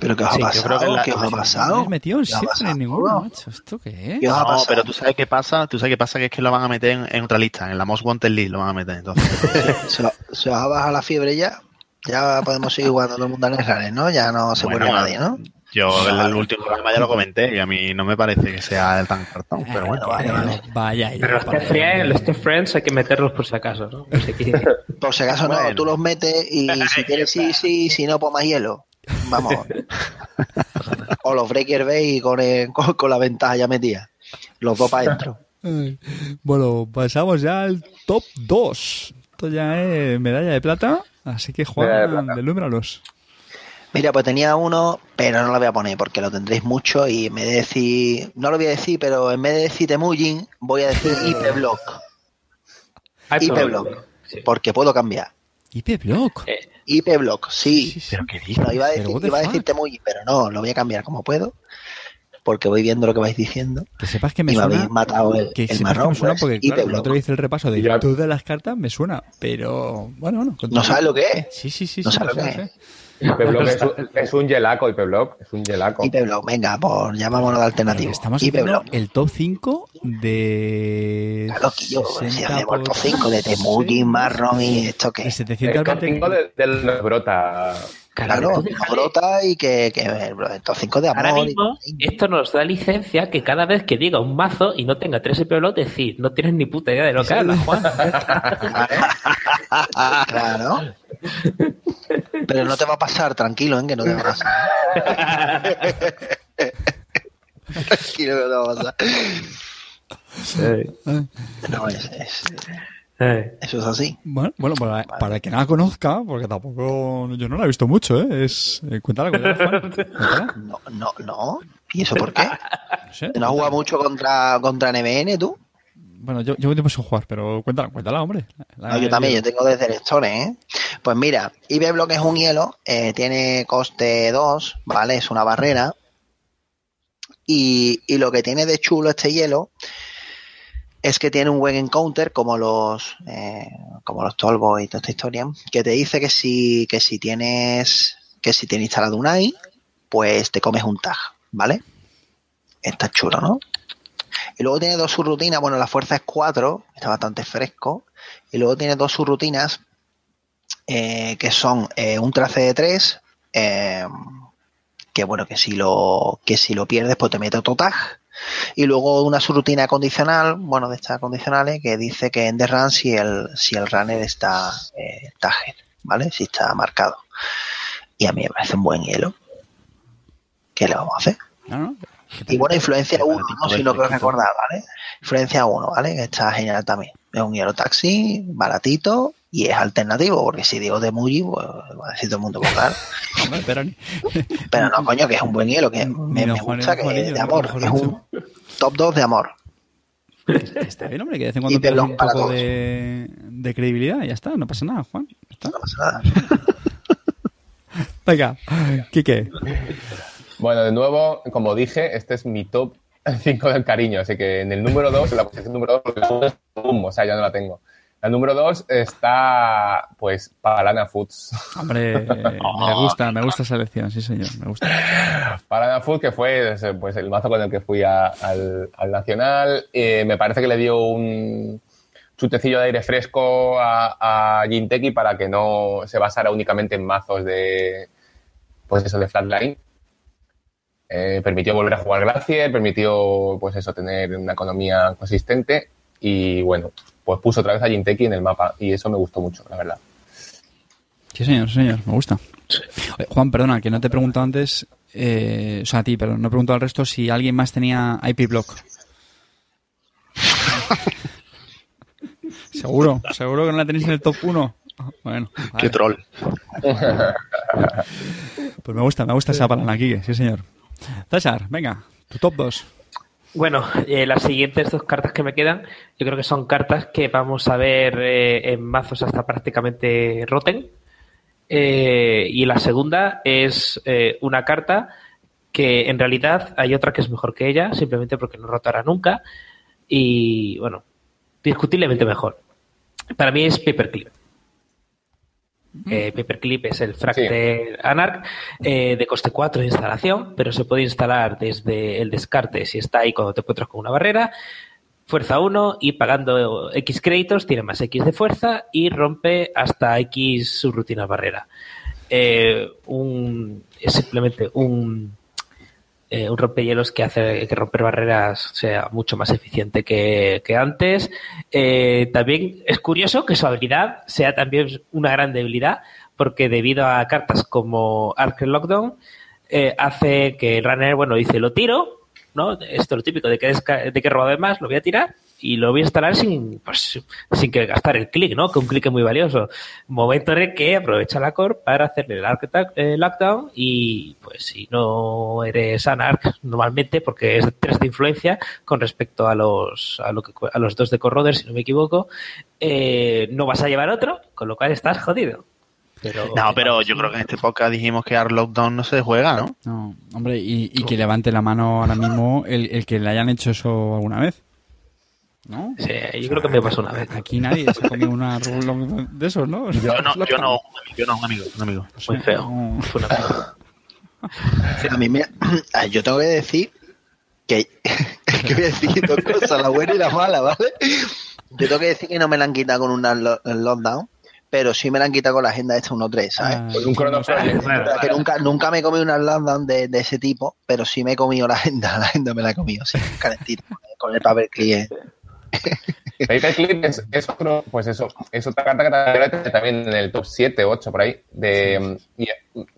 pero ¿qué os ha Sí, yo pasado? creo que la- ¿Qué os ha ¿No pasado? habéis metido en ¿Qué os ha siete pasado? en ninguno, macho? ¿Esto qué ¿Qué es? os ha No, pasado? pero tú sabes qué pasa, tú sabes qué pasa, que es que lo van a meter en, en otra lista, en la Most Wanted List lo van a meter, entonces. [laughs] ¿Se, se os ha bajado la fiebre ya? Ya podemos seguir jugando todo el mundo en el Rares, ¿no? Ya no se Bueno, muere nadie, ¿no? Yo en el último programa ya lo comenté y a mí no me parece que sea el tan cartón, pero bueno. vale, vale. Vaya, pero los Test Friends, los Test Friends hay que meterlos por si acaso, ¿no? Por si [laughs] quiere- Por si acaso no, tú los metes y [laughs] si quieres sí, sí, si no, pues más hielo. Vamos. [laughs] o los Breaker Bay con, el- con, con la ventaja ya metida. Los dos para adentro. Bueno, pasamos ya al top 2. Esto ya es medalla de plata. Así que Juan, delúmbralos. Mira, pues tenía uno, pero no lo voy a poner porque lo tendréis mucho y en vez de decir, no lo voy a decir, pero en vez de decir Temujin, voy a decir [laughs] IP Block. Ay, IP pero- Block. sí. Porque puedo cambiar. IP Block. Eh, IP Block, sí. Sí, sí. Pero qué dices. No, iba a decir, iba a decir Temujin, pero no, lo voy a cambiar como puedo. Porque voy viendo lo que vais diciendo. Que sepas que me y me suena. habéis matado el, Que el sepas que marrón. me suena pues, porque, IP claro, el otro dice el repaso de Ya. todas las cartas, me suena. Pero, bueno, bueno. ¿No continúa. sabes lo que es? Sí, sí, sí. No sí, sabes lo lo sé, que lo sé. IP-Block es, un, es un gelaco, IP-Block. Es un gelaco. IP Block, venga, pues llamámonos de alternativo. estamos IP haciendo Block. el top 5 de. Claro, que yo, si 60 hacemos el top por 5 de Temujin, Marron y esto que. De El 720. casting de, del nos brota. Claro, brota y que, que top 5 de amor. Ahora y- mismo, esto nos da licencia que cada vez que diga un mazo y no tenga tres EPLOT, decir, no tienes ni puta idea de lo que habla, Juan. [laughs] Claro. Pero no te va a pasar, tranquilo, ¿eh? que no te va a pasar. [laughs] tranquilo, que no te va a pasar. No, es, es- Eh, eso es así. Bueno, bueno para, para el que no la conozca, porque tampoco. Yo no la he visto mucho, ¿eh? Es. eh, cuéntala, cuéntala. [laughs] Cuéntala. No, no, no. ¿Y eso por qué? [laughs] No sé. ¿No has jugado mucho contra, contra NBN tú? Bueno, yo llevo tiempo sin jugar, pero cuéntala, cuéntala, hombre. La- No, yo también, yo tengo desde el Store, ¿eh? Pues mira, IB Block es un hielo, eh, tiene coste 2, ¿vale? Es una barrera. Y, y lo que tiene de chulo este hielo es que tiene un buen encounter como los eh, como los Tolbo y toda esta historia, que te dice que si, que si tienes que si tienes instalado un AI, pues te comes un tag, ¿vale? Está chulo, ¿no? Y luego tiene dos subrutinas, bueno, la fuerza es 4, está bastante fresco. Y luego tiene dos subrutinas eh, que son eh, un trace de 3, que bueno, que si lo que si lo pierdes, pues te mete otro tag. Y luego una subrutina condicional, bueno, de estas condicionales, que dice que en the run si el, si el runner está eh, tagged, ¿vale? Si está marcado. Y a mí me parece un buen hielo. ¿Qué le vamos a hacer? No, no. Y bueno, influencia 1, ¿no? si no creo recordar, ¿vale? Influencia 1, ¿vale? Que está genial también. Es un hielo taxi, baratito y es alternativo, porque si digo de Muji, pues va a decir todo el mundo, pues claro. [laughs] Pero. [laughs] Pero no, coño, que es un buen hielo, que me, me Juan, gusta, que es de amor, que es un top 2 de amor. Está bien, hombre, que de vez en cuando pelón un poco de, de credibilidad ya está, no pasa nada, Juan. Está. No pasa nada. [laughs] Venga, Quique. Bueno, de nuevo, como dije, este es mi top 5 del cariño. Así que en el número 2, en la posición número 2, porque la uno es boom, o sea, ya no la tengo. La número 2 está, pues, Palana Foods. [laughs] Hombre, me gusta, me gusta esa elección, sí, señor, me gusta. Palana Foods, que fue pues, el mazo con el que fui a- al, al Nacional. Eh, me parece que le dio un, chutecillo de aire fresco a, a Jinteki para que no se basara únicamente en mazos de, pues eso, de flatline. Eh, permitió volver a jugar Glacier, permitió, pues eso, tener una economía consistente y, bueno, pues puso otra vez a Jinteki en el mapa y eso me gustó mucho, la verdad. Sí, señor, sí, señor, me gusta. Oye, Juan, perdona, que no te he preguntado antes, eh, o sea, a ti, pero no he preguntado al resto si alguien más tenía IP Block. [laughs] seguro, seguro que no la tenéis en el top 1. Bueno, Qué troll. pues me gusta, me gusta esa palabra aquí, sí, señor. César, venga, tu top 2. Bueno, eh, las siguientes dos cartas que me quedan, yo creo que son cartas que vamos a ver eh, en mazos hasta prácticamente Rotten. Eh, y la segunda es eh, una carta que en realidad hay otra que es mejor que ella, simplemente porque no rotará nunca. Y bueno, discutiblemente mejor. Para mí es Paperclip. Eh, Paperclip es el Fractal Anarch eh, de coste 4 de instalación, pero se puede instalar desde el descarte si está ahí cuando te encuentras con una barrera. Fuerza 1 y pagando X créditos tiene más X de fuerza y rompe hasta X subrutinas barrera. Eh, un, es simplemente un, eh, un rompehielos que hace que romper barreras sea mucho más eficiente que, antes. Eh, también es curioso que su habilidad sea también una gran debilidad, porque debido a cartas como Arc Lockdown, eh, hace que el runner, bueno, dice lo tiro, ¿no? Esto es lo típico de que, de que he robado de más, lo voy a tirar y lo voy a instalar sin, pues, sin que gastar el clic, ¿no? Que un clic es muy valioso. Momento en el que aprovecha la core para hacerle el eh, lockdown y pues si no eres anarch normalmente porque es 3 de influencia con respecto a los a, lo que, a los dos de corroder si no me equivoco eh, no vas a llevar otro con lo cual estás jodido pero, No, pero yo creo que en este podcast dijimos que Art Lockdown no se juega, ¿no? No, hombre, y, y que levante la mano ahora mismo el, el que le hayan hecho eso alguna vez. ¿No? Sí, yo creo que me pasó una vez Aquí nadie se ha comido una rulón de esos, ¿no? Yo no, yo no, yo no, un amigo, un amigo. muy feo No. Fue una pena. A mí me, [clears throat] ah, yo tengo que decir que, [laughs] que voy a decir dos cosas, la buena y la mala, ¿vale? Yo tengo que decir que no me la han quitado con una lo- lockdown, pero sí me la han quitado con la agenda esta 1.3, ¿sabes? Ah, un que nunca, nunca me he comido una lockdown de, de ese tipo, pero sí me he comido la agenda, [laughs] la agenda me la he comido, sí, calentita, con el papel cliente. [laughs] Paperclip es, es otro, pues eso, es otra carta que también- también en el top 7 8 por ahí. De, y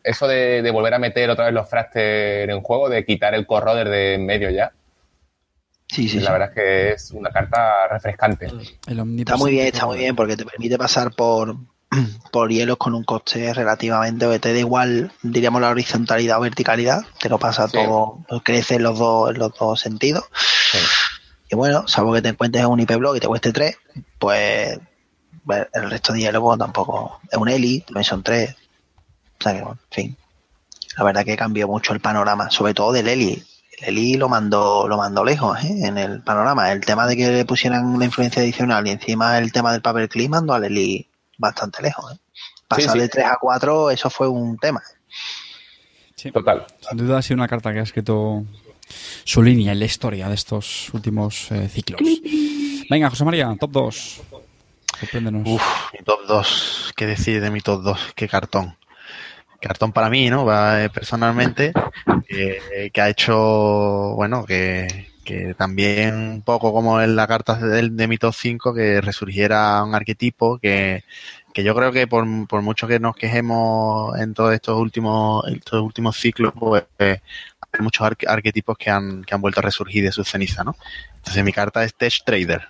eso de, de volver a meter otra vez los fracter en juego, de quitar el corroder de en medio ya. Sí, sí, la sí. verdad es que es una carta refrescante. el Está muy bien, está muy bien, porque te permite pasar por, [clears throat] por hielos con un coste relativamente, que te da igual, diríamos, la horizontalidad o verticalidad, te lo pasa Sí. todo, crece en los dos, en los dos sentidos. Y bueno, salvo que te encuentres un IP block y te cueste 3, pues el resto de pues, tampoco es un Eli, también son 3. O sea que, bueno, en fin. La verdad que cambió mucho el panorama, sobre todo del Eli. El Eli lo mandó, lo mandó lejos ¿eh? en el panorama. El tema de que le pusieran una influencia adicional y encima el tema del paperclip mandó al Eli bastante lejos. ¿eh? Pasar sí. de 3 a 4, eso fue un tema. Total. Sin duda ha sido una carta que ha escrito su línea en la historia de estos últimos eh, ciclos. Venga, José María, top 2. Sorpréndenos. Uf, mi top 2. ¿Qué decir de mi top 2? Qué cartón. Cartón para mí, ¿no? Eh, Personalmente, que, que ha hecho, bueno, que, también un poco como en la carta de, de mi top 5, que resurgiera un arquetipo que, que yo creo que por, por mucho que nos quejemos en todos estos últimos, estos últimos ciclos, pues eh, hay muchos arque- arquetipos que han, que han vuelto a resurgir de sus cenizas, ¿no? Entonces mi carta es Tech Trader.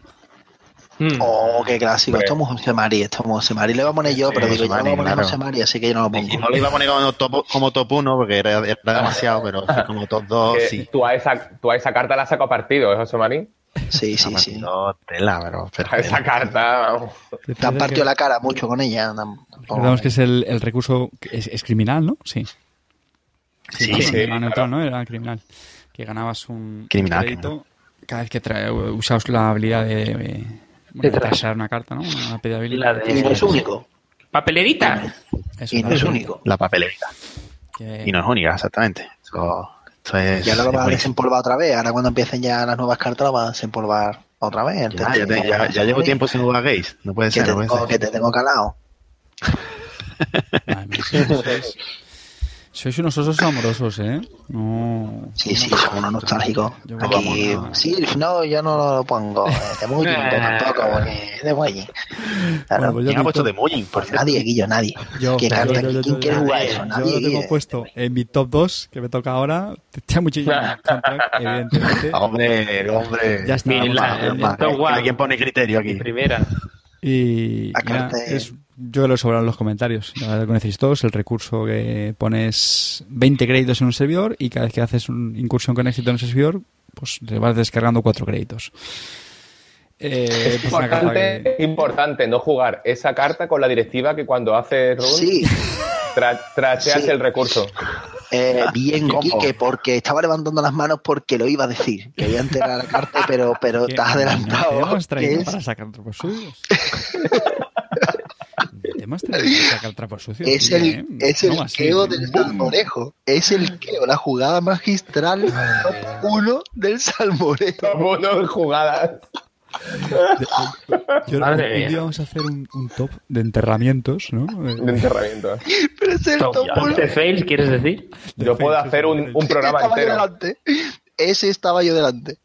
Mm. Oh, qué clásico. Hombre. Esto es José Mari, esto es José Mari. Le voy a poner yo, Sí, pero digo, yo no Mari, voy a poner claro. José Mari, así que yo no lo pongo. Y no lo iba a poner como top, como top 1 porque era, era demasiado, pero como top 2 Que sí. tú, a esa, tú a esa carta la has sacado partido, ¿eh, José Marín? Sí, sí, sí. No, tela, pero, pero A esa carta, vamos. Te han partido la cara mucho con ella. Recordamos que es el, el recurso. es criminal, ¿no? Sí. Sí, sí, Era neutral, ¿no? Era criminal. Que ganabas un Criminal, crédito cada vez que trae, usabas la habilidad de. bueno, de una carta, ¿no? Una pedida Y la de- único. Papelerita. Eso, Y no es la- único. la papeleta. que- Y no es única, exactamente. Eso, esto es, Y ahora lo van a desempolvar otra vez. Ahora cuando empiecen ya las nuevas cartas lo van a desempolvar otra vez. Ya, ya, te- ya- ya llevo tiempo sin jugar Gaze. No puede que ser, te, no puede tengo, ser. que te tengo calado. Madre mía, [laughs] sois, unos osos amorosos, ¿eh? No. Sí, sí, son unos nostálgicos. Yo Aquí, sí, no, yo no lo pongo. De muy [laughs] tampoco, porque de muy. Bueno, Claro. pues yo ¿Quién ha puesto de Mojin? Por? Nadie, Guillo, nadie. Yo, ¿Qué yo, carta? yo, yo, ¿Quién yo, quiere yo, jugar yo, eso? Yo Nadie. lo tengo puesto en mi top 2, que me toca ahora. [laughs] Chamuchillo Contract, [laughs] evidentemente. Hombre, hombre. Ya está. La- el. ¿Quién pone criterio aquí? Primera. Y La mira, carta es, yo creo que sobran los comentarios. Lo conocéis todos, el recurso que pones 20 créditos en un servidor y cada vez que haces una incursión con éxito en ese servidor, pues te vas descargando 4 créditos. Eh, pues una carta Importante, que- importante no jugar esa carta con la directiva que cuando haces run Sí, tra- tracheas Sí. el recurso. eh, [laughs] bien. Quique, porque estaba levantando las manos porque lo iba a decir. Que voy a enterar la carta, pero, pero que te has adelantado. hemos que traído es- para sacar [laughs] te hemos traído para sacar trapos sucios. Es tío, el, ¿eh? es el queo ¿eh? del salmorejo. Es el queo, la jugada magistral top uno del salmorejo. Como no jugadas. Yo, Madre un mía. día vamos a hacer un, un top de enterramientos, ¿no? De enterramiento. Pero es el top Top uno. de fails, ¿quieres decir? de Yo puedo hacer un, de un programa estaba yo entero. delante. Ese estaba yo delante.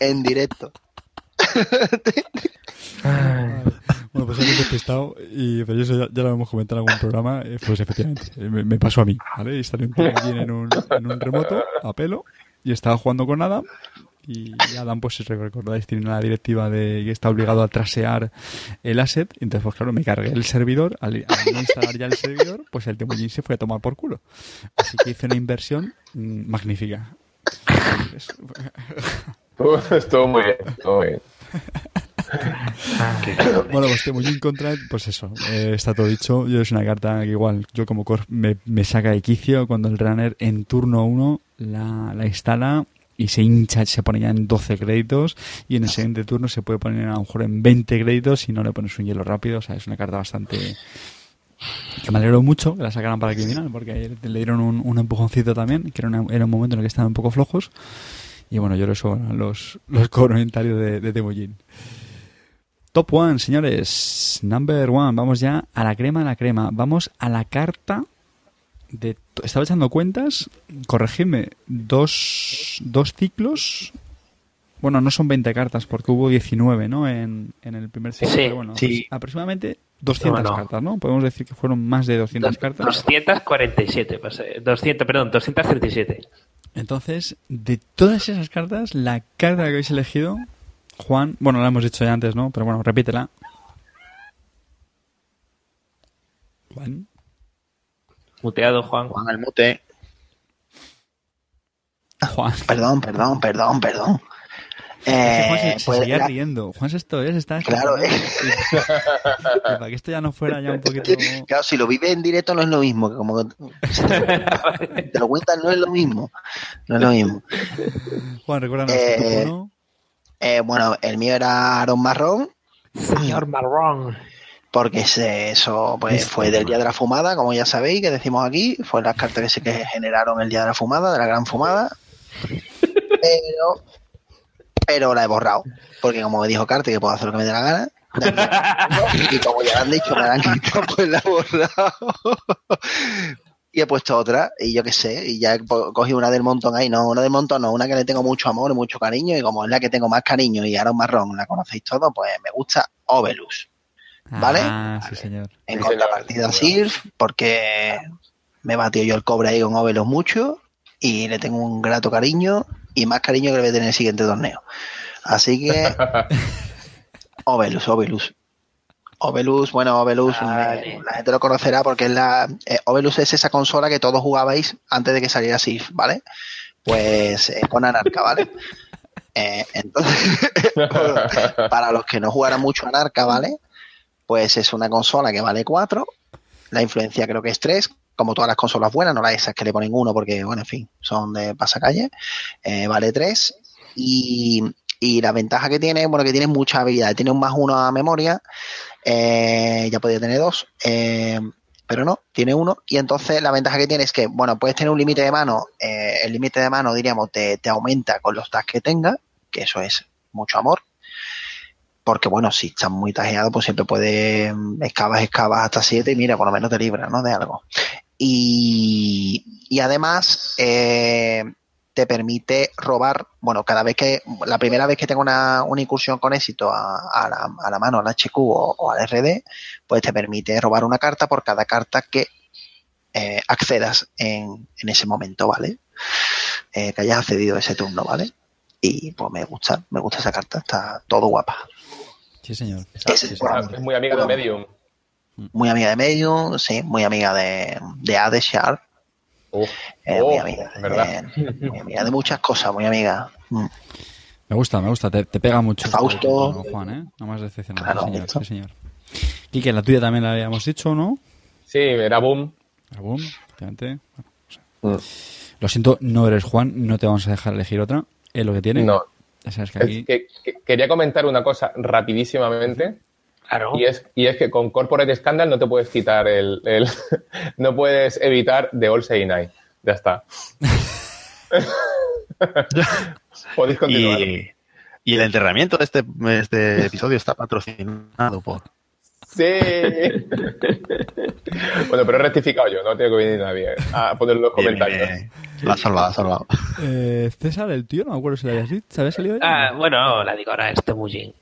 En directo. Bueno, pues hemos despistado y pero eso ya, ya lo hemos comentado en algún programa. eh, Pues efectivamente, eh, me, me pasó a mí, ¿vale? Y Estaré un en un, en un remoto, a pelo, y estaba jugando con Adam. Y Adam, pues si recordáis, tiene una directiva de que está obligado a trasear el asset. Y entonces, pues claro, me cargué el servidor. Al, al no instalar ya el servidor, pues el Temujin se fue a tomar por culo. Así que hice una inversión mm, magnífica. [laughs] Es- Estuvo, [laughs] estuvo muy bien. Estuvo muy bien. Bueno, pues Temujin contra, pues eso, eh, está todo dicho. Yo es una carta que igual, yo como core me, me saca de quicio cuando el runner en turno 1 la, la instala y se hincha, se pone ya en 12 créditos y en el siguiente turno se puede poner a lo mejor en 20 créditos si no le pones un hielo rápido. O sea, es una carta bastante... Que me alegro mucho que la sacaran para criminal porque ayer le dieron un, un empujoncito también, que era, una- era un momento en el que estaban un poco flojos. Y bueno, yo que son los, los comentarios de, de Temujin. Top one, señores. Number one. Vamos ya a la crema de la crema. Vamos a la carta de... Estaba echando cuentas. Corregidme. Dos, dos ciclos. Bueno, no son 20 cartas porque hubo 19, ¿no? En, en el primer ciclo. Sí, pero bueno, sí. pues aproximadamente 200 Bueno. cartas, ¿no? Podemos decir que fueron más de 200 cartas. 247, pues, eh, 200, perdón, 237. Entonces, de todas esas cartas, la carta que habéis elegido, Juan, bueno, la hemos dicho ya antes, ¿no? Pero bueno, repítela. Juan. Muteado, Juan. Juan el mute. Juan. Perdón, perdón, perdón, perdón. Es Juan Eh, se, se pues seguía la- riendo. Juan esto, ¿eh? se está Claro. Y [laughs] Para que esto ya no fuera ya un poquito... Claro, si lo vives en directo no es lo mismo. Que como [laughs] te, lo cuentas no es lo mismo. No es lo mismo. Juan, recuérdanos Eh, tu. Eh, bueno, el mío era Aaron Marrón. Señor Marrón. Porque se- eso pues, Este fue del día de la fumada, como ya sabéis, que decimos aquí. Fue las cartas que se que generaron el día de la fumada, de la gran fumada. [laughs] Pero, pero la he borrado. Porque como me dijo Carte que puedo hacer lo que me dé la gana. [laughs] Y como ya lo han dicho, me la han quitado, pues la he borrado. Y he puesto otra, y yo qué sé, y ya he cogí una del montón ahí, no, una del montón, no, una que le tengo mucho amor y mucho cariño, y como es la que tengo más cariño y ahora un marrón, la conocéis todos, pues me gusta Ovelus. ¿vale? Ah, sí, señor. en Sí, contrapartida. Sirf, porque me batió yo el cobre ahí con Ovelus mucho y le tengo un grato cariño y más cariño que le voy a tener en el siguiente torneo. Así que [laughs] Ovelus, Ovelus. Ovelus, bueno, Ovelus, Vale. eh, la gente lo conocerá porque es la eh, Ovelus es esa consola que todos jugabais antes de que saliera Sif, ¿vale? Pues eh, con Anarca, ¿vale? [laughs] Eh, entonces, [laughs] para los que no jugaran mucho Anarca, ¿vale? Pues es una consola que vale 4, la influencia creo que es 3, como todas las consolas buenas, no las esas que le ponen uno porque, bueno, en fin, son de pasacalle, eh, vale 3 y, y la ventaja que tiene, bueno, que tiene mucha habilidad, tiene un más uno a memoria, eh, ya podía tener dos, eh, pero no, tiene uno. Y entonces la ventaja que tiene es que, bueno, puedes tener un límite de mano, eh, el límite de mano, diríamos, te, te aumenta con los tags que tenga, que eso es mucho amor. porque bueno, si estás muy tajeado, pues siempre puedes mm, excavas, excavas hasta 7 y mira, por lo menos te libras, ¿no? De algo. Y, y además, eh, te permite robar, bueno, cada vez que, la primera vez que tengo una, una incursión con éxito a, a la, a la mano, al HQ o, o al RD, pues te permite robar una carta por cada carta que eh, accedas en, en ese momento, ¿vale? Eh, que hayas accedido ese turno, ¿vale? Y pues me gusta, me gusta esa carta, está todo guapa. Sí, señor. Ese Sí, es señor. bueno. Es muy amiga de Medium. Muy amiga de Medium, sí, muy amiga de, de Ade Sharp, Eh, Oh, muy amiga. ¿verdad? eh, muy amiga de muchas cosas, muy amiga. Mm. Me gusta, me gusta. Te, te pega mucho. Fausto. este tono, Juan, ¿eh? No más decepcionado. Claro, sí, señor. Sí, señor. Quique, la tuya también la habíamos dicho, ¿no? Sí, era boom. Ah, boom, efectivamente. Bueno, o sea, Lo siento, no eres Juan, no te vamos a dejar elegir otra. Es lo que tiene. No. Ya sabes que Es aquí. que- que- quería comentar una cosa rapidísimamente. Claro. Y es, y es que con Corporate Scandal no te puedes quitar el. el- [laughs] no puedes evitar The All Say Night. Ya está. [laughs] Podéis continuar. Y, y el enterramiento de este, este episodio está patrocinado por. Sí. bueno, pero he rectificado yo, no tengo que venir nadie a poner los comentarios. bien, bien. Lo has salvado, lo has salvado. Eh, César, el tío, no me acuerdo si lo habías dicho. ¿Se había salido? Ah, bueno, la digo ahora, este Mujin.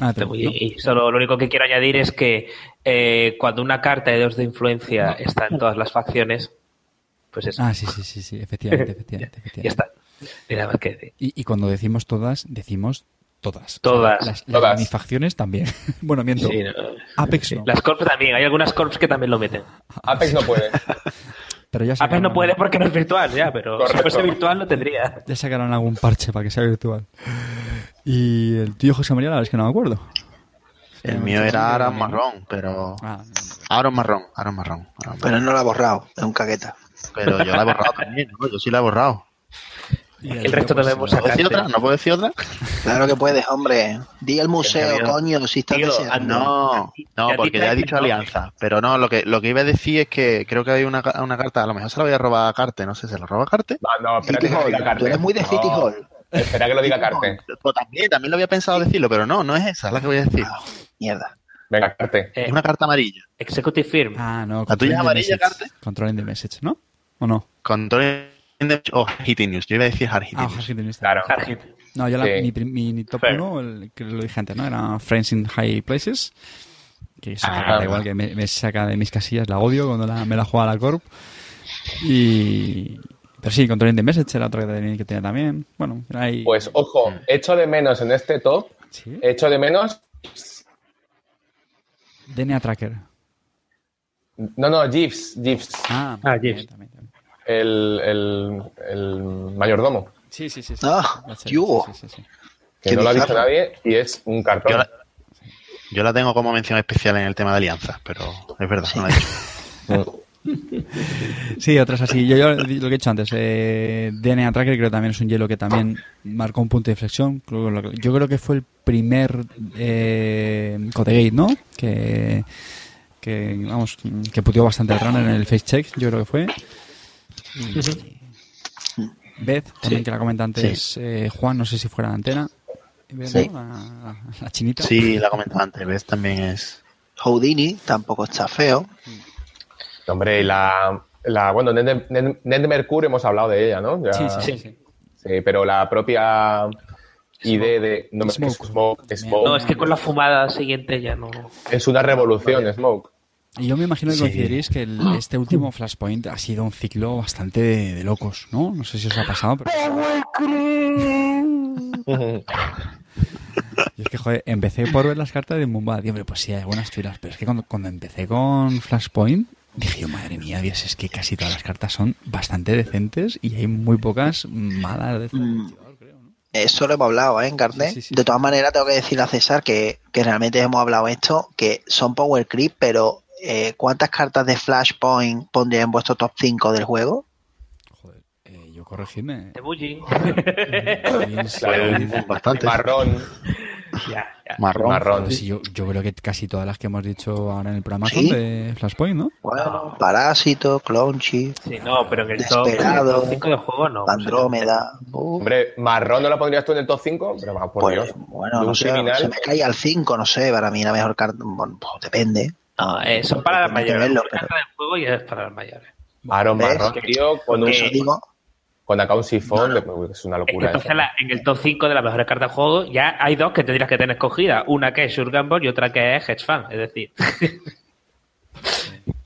Ah, Este. Y solo lo único que quiero añadir es que eh, cuando una carta de dos de influencia está en todas las facciones, pues eso. Ah, sí, sí, sí, sí, efectivamente, efectivamente. [laughs] efectivamente. ya está. Ni nada más que decir. Y, y cuando decimos todas, decimos todas. Todas. Las, Todas. Las facciones también. [laughs] bueno, miento. Sí, no. Apex no. Las corps también, hay algunas corps que también lo meten. Apex no puede. [laughs] Pero ya Apex sacaron, no puede porque no es virtual, ya, pero si fuese virtual lo tendría. ya sacaron algún parche para que sea virtual. Y el tío José María, la verdad es que no me acuerdo. El mío era Aaron Marrón, pero. Ah, Aaron Marrón, Aaron Marrón. Aaron Pero Marrón. no lo ha borrado, es un caqueta. Pero yo la he borrado también, ¿no? Yo sí la he borrado. El resto ¿No puedo decir otra? ¿No puedo decir otra? Claro que puedes, hombre. Di el museo, coño, si estás tío, deseando. No, no, porque ya he dicho alianza. Pero no, lo que, lo que iba a decir es que creo que hay una, una carta, a lo mejor se la voy a robar a Carte, no sé, ¿se la roba a Carte? No, no, espérate City que Hall. Carte. Tú eres muy de City No, Hall. Espera que lo diga Carte. Pues también, también lo había pensado decirlo, pero no, no es esa la que voy a decir. Ah, Mierda. Venga, Carte. Eh, Es una carta amarilla. Executive Firm. Ah, no. ¿La tuya es Controlling amarilla. Carte? Controlling the message, ¿no? ¿O no? Control o News. Yo iba a decir Hard Hitting Ah, News. Claro. Hard hit. No, yo la, Sí. mi, mi top Fair. 1, el, que lo dije antes, ¿no? Era Friends in High Places. Que es una Ah. igual que me, me saca de mis casillas, la odio cuando la- me la juega la Corp. Y... Pero sí, Controlling the Message era otra que tenía, que tenía también. Bueno, hay... Pues ojo, echo de menos en este top, Sí. echo de menos. DNA Tracker. No, no, Jeeves, Jeeves, Ah, Ah, también, también. El, el, el mayordomo, Sí, sí, sí. sí. Ah, sí, sí, sí. que no lo ha bizarro. nadie y es un cartón. Yo la, yo la tengo como mención especial en el tema de alianzas, pero es verdad, no la he dicho. Sí, otras así. Yo, yo lo que he dicho antes, eh, DNA Tracker creo que también es un hielo que también marcó un punto de inflexión. Yo creo que fue el primer eh, Codegate, ¿no? Que, que, vamos, que puteó bastante el runner en el face check, yo creo que fue. Y Beth, también que la comenta antes eh, Juan, no sé si fuera la antena. Beth, Sí. ¿no? La, la chinita. Sí, la comentaba antes, ¿ves? También es... Houdini tampoco está feo. Hombre, y la, la bueno, Ned, Ned- Ned Mercure hemos hablado de ella, ¿no? Ya- Sí, sí, sí. sí. Sí, pero la propia idea de no, Smoke. Smoke, Smoke, No, es que con la fumada siguiente ya no. es una revolución, Smoke. Y yo me imagino que Sí. coincidiréis que el- este último Flashpoint ha sido un ciclo bastante de, de locos, ¿no? No sé si os ha pasado, pero... [laughs] Y es que, joder, empecé por ver las cartas de Mumbai. Y, hombre, pues sí, hay algunas chulas. Pero es que cuando, cuando empecé con Flashpoint, dije yo, madre mía, Dios, es que casi todas las cartas son bastante decentes y hay muy pocas malas. de- Mm. Eso lo hemos hablado, ¿eh, Encarné? Sí, sí, sí. De todas maneras, tengo que decirle a César que, que realmente hemos hablado esto, que son Power Creep, pero eh, ¿cuántas cartas de Flashpoint pondría en vuestro top 5 del juego? Joder, eh, yo corregirme. De Bullying. [laughs] Claro, Bastante. Marrón. Ya, ya. Marrón. Marrón. Pues sí, yo, yo creo que casi todas las que hemos dicho ahora en el programa ¿Sí? son de Flashpoint, ¿no? Bueno, Parásito, Clonchi, Sí, no, pero en el top Desesperado, 5 de juego no. Andrómeda. uh, Hombre, marrón no la pondrías tú en el top 5, pero por pues, Dios. bueno, no sé, se me cae al 5, no sé, para mí la mejor carta, bueno, pues depende. No, eh, son para las mayores. carta del juego y es para las mayores. Aaron. Marrón, tío, con, un, digo, con acá un sifón, es una locura. Entonces, eso. la- en el top 5 de las mejores cartas de juego, ya hay dos que tendrías que tener escogidas. Una que es Sure Gamble y otra que es Hedge Fund. Es decir,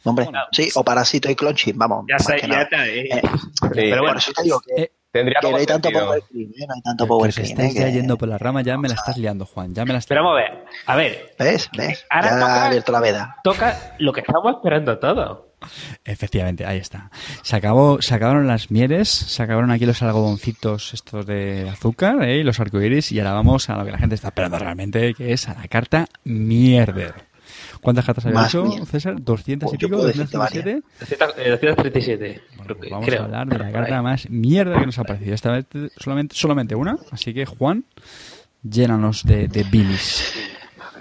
hombre, sí, o Parásito y Clonchi, vamos. ya sé, ya está. eh. Eh, Sí, pero por bueno, eso te digo que, Eh, tendría que no poco hay tanto power cream, ¿eh? no hay tanto power cream. estáis ¿eh? ya yendo por la rama, ya me la estás liando, Juan. Ya me la estás Pero vamos a ver. A ver, ¿Ves? ¿Ves? Ahora ya toca- ha abierto la veda. toca lo que estamos esperando todos. Efectivamente, ahí está. Se acabó, se acabaron las mieles, se acabaron aquí los algodoncitos estos de azúcar ¿eh? y los arcoíris y ahora vamos a lo que la gente está esperando realmente, que es a la carta mierder. ¿Cuántas cartas había hecho. César? ¿200 y Pues pico? puedo decirte 237? 200, eh, 237. Creo pues que- vamos creo. a hablar de la carta más mierda que nos ha parecido. Esta vez solamente, solamente una, así que Juan, llénanos de, de bilis.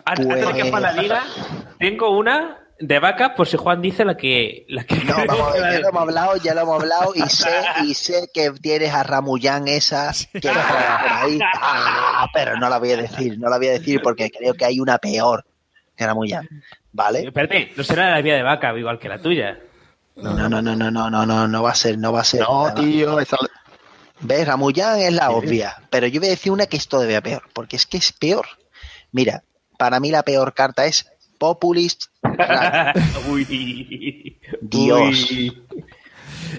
Antes antes de que Pues- Juan la diga, tengo una de vaca por si Juan dice la que. La que No, vamos [laughs] ya lo hemos hablado, ya lo hemos hablado y sé, y sé que tienes a Ramuyán esa que no por ahí. Ah, pero no la voy a decir, no la voy a decir porque creo que hay una peor que Ramuyán. ¿Vale? Espérate, no será la mía de vaca, igual que la tuya. No, no, no, no, no, no, no, no, no va a ser, no va a ser. No, tío, esa- ¿Ves? Ramuyán es la obvia, pero yo voy a decir una que es todavía peor, porque es que es peor. Mira, para mí la peor carta es Populist. [laughs] Uy. Dios. Uy.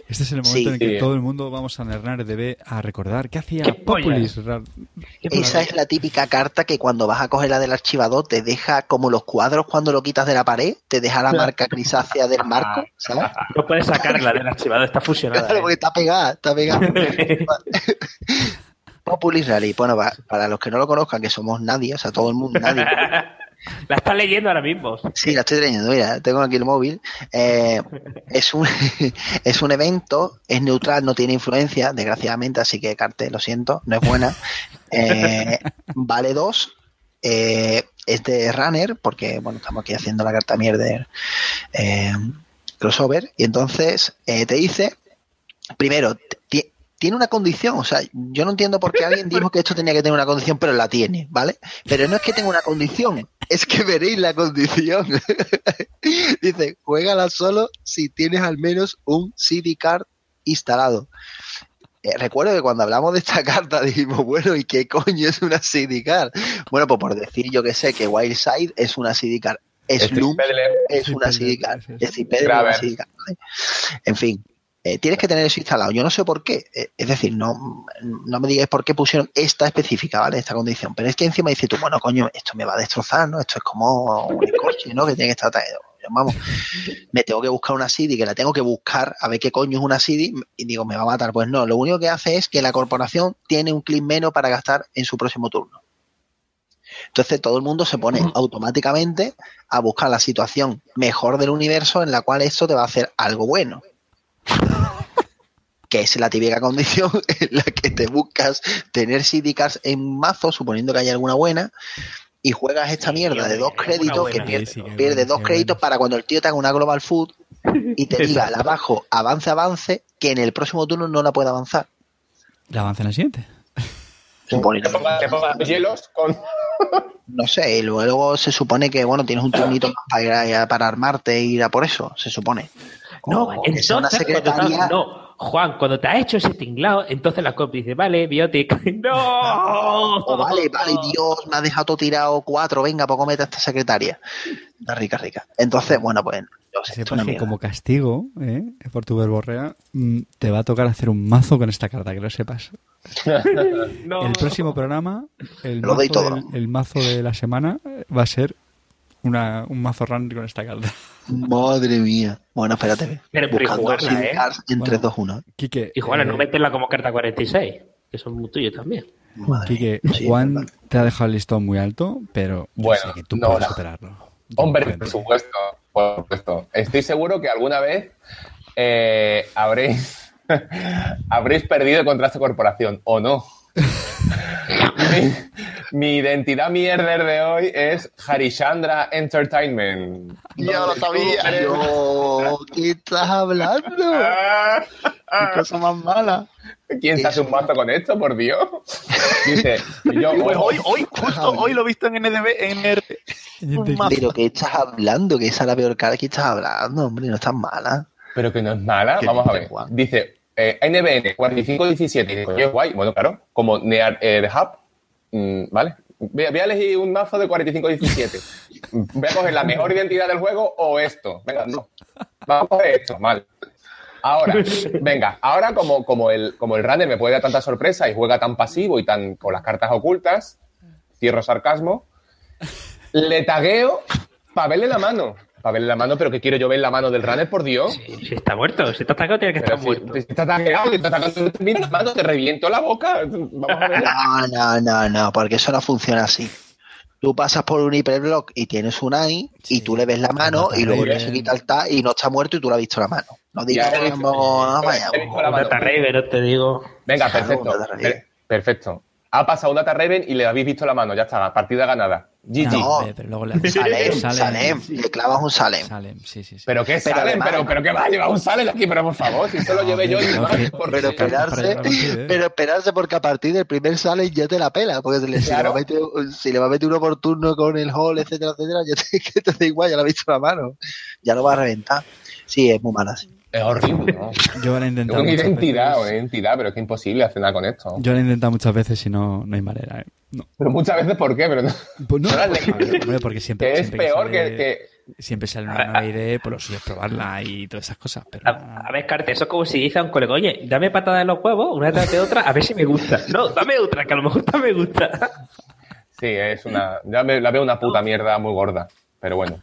Este es el momento Sí. en el que todo el mundo vamos a Nernar debe a recordar qué hacía ¿Qué pollas? Populis. Qué Esa es la típica carta que cuando vas a coger la del archivador te deja como los cuadros cuando lo quitas de la pared, te deja la marca grisácea del marco, ¿sabes? No puedes sacarla del archivado, está fusionada. Claro, ¿eh? porque está pegada, está pegada. [laughs] Populist Rally. Bueno, pa- para los que no lo conozcan, que somos nadie, o sea, todo el mundo, nadie. [laughs] La estás leyendo ahora mismo. Sí, la estoy leyendo, mira, tengo aquí el móvil. Eh, es, un, [laughs] es un evento, es neutral, no tiene influencia, desgraciadamente, así que Carte, lo siento, no es buena. Eh, vale dos. eh, es de Runner, porque bueno, estamos aquí haciendo la carta mierda eh, crossover, y entonces te dice, primero, tiene una condición, o sea, yo no entiendo por qué alguien dijo que esto tenía que tener una condición, pero la tiene, ¿vale? Pero no es que tenga una condición, es que veréis la condición. [laughs] Dice, juégala solo si tienes al menos un CD card instalado. Eh, recuerdo que cuando hablamos de esta [laughs] carta dijimos, bueno, ¿y qué coño es una CD card? Bueno, pues por decir yo que sé que Wildside es una CD card. Slum es Sí, una CD card. Es es una CD card. En fin, eh, tienes que tener eso instalado. Yo no sé por qué. Eh, es decir, no, no me digáis por qué pusieron esta específica, ¿vale? Esta condición. Pero es que encima dices tú, bueno, coño, esto me va a destrozar, ¿no? Esto es como un coche, ¿no? Que tiene que estar traído. Vamos, me tengo que buscar una CD, que la tengo que buscar a ver qué coño es una CD y digo, me va a matar. Pues no, lo único que hace es que la corporación tiene un clic menos para gastar en su próximo turno. Entonces todo el mundo se pone automáticamente a buscar la situación mejor del universo en la cual esto te va a hacer algo bueno. [laughs] Que es la típica condición [laughs] en la que te buscas tener CD cards en mazo, suponiendo que haya alguna buena, y juegas esta mierda de dos créditos que pierde, Sí, sí, que pierde buena, dos créditos buena. para cuando el tío te haga una global food y te diga al abajo avance, avance, que en el próximo turno no la puede avanzar. La avanza en el siguiente. Supone- te ponga, te ponga los hielos con. [laughs] No sé, y luego se supone que, bueno, tienes un turnito más para, ir a- para armarte e ir a por eso, se supone. No, O una entonces, cuando secretaria. no, Juan, cuando te has hecho ese tinglado, entonces la copia dice, vale, Biotic, [laughs] no. [laughs] O vale, vale, Dios, me ha dejado todo tirado cuatro, venga, pues comete a esta secretaria. Está rica, rica. Entonces, bueno, pues, yo sé, que como castigo, ¿eh? por tu verborrea, mm, te va a tocar hacer un mazo con esta carta, que lo sepas. [laughs] No. El próximo programa, el Lo doy mazo, todo. del- el mazo de la semana va a ser una, un mazo run con esta carta. Madre mía. Bueno, espérate. Pero- pero y jugarla, ¿eh? cards en Bueno. 3, 2, 1. Quique, Y Juan, eh, no meterla como carta 46, que son muy tuyos también. Madre Quique, mía. Sí, Juan te ha dejado el listón muy alto, pero yo Bueno, sé que tú no, puedes superarlo. Hombre, por supuesto, por supuesto. Estoy seguro que alguna vez eh, habréis, [laughs] habréis perdido contra esta corporación, ¿o no? [laughs] Mi identidad mierder de hoy es Harishandra Entertainment. Ya lo sabía. Yo, ¿qué estás hablando? [laughs] Qué cosa más mala. ¿Quién se hace un mazo con esto, por Dios? [laughs] Dice, yo, Pues hoy, hoy, justo hoy lo he visto en NDB, en. Pero ¿qué estás hablando? Que esa es la peor cara que estás hablando, hombre, no estás mala. pero que no es mala. ¿Qué Vamos a ver. Dice, eh, NBN 4517. Y digo, oye, guay. Bueno, claro, como Near eh, Hub. mm, vale. Voy a, voy a elegir un mazo de 4517. [laughs] Voy a coger la mejor identidad del juego o esto. Venga, no. Vamos a coger esto, mal. Ahora, [laughs] venga, ahora como, como, el, como el runner me puede dar tanta sorpresa y juega tan pasivo y tan con las cartas ocultas, cierro sarcasmo, le tagueo para verle la mano. Para verle la mano, pero que quiero yo ver la mano del runner, por Dios. Si, está muerto, si está atacado, tiene que Pero estar si, muerto. si está tagueado, si está tagueado, mira, mano, te reviento la boca. Vamos a ver. [laughs] No, no, no, no, porque eso no funciona así. Tú pasas por un hiperblock y tienes un AI y tú le ves la mano y luego le se quita el tag y no está muerto y tú le has visto la mano. No digas que a vaya. la no te digo. Venga, perfecto. perfecto. Ha pasado un Data Raven y le habéis visto la mano. Ya está, partida ganada. GG. No. pero luego le Salem, Salem. Salem, le clavas un Salem. Salem, sí, sí, sí. Pero qué Pero además- pero, pero que va a llevar un salen aquí, pero por favor, si eso lo llevé yo y no, que- por Pero esperarse, ¿eh? pero esperarse porque a partir del primer Salem ya te la pela, porque si le, si le Claro. va a meter, si le va a meter uno por turno con el hall, etcétera, etcétera, ya te, [laughs] que te da igual, ya le has visto la mano. Ya lo va a reventar. Sí, es muy mala. sí. Es horrible, ¿no? Yo lo he Es intentado una identidad, veces. una identidad, pero es que es imposible hacer nada con esto. Yo lo he intentado muchas veces y no, no hay manera. ¿eh? No. Pero muchas veces, ¿por qué? Pero no- Pues no, [laughs] No hombre, porque siempre, que es siempre peor sale- que, que- Siempre sale una nueva idea, por lo suyo es probarla y todas esas cosas. Pero A, a ver, Carte, eso es como si dice a un colega, oye, dame patada en los huevos, una detrás de otra, a ver si me gusta. No, dame otra, que a lo mejor esta me gusta. Sí, es una. Ya me, la veo una puta mierda muy gorda. Pero bueno.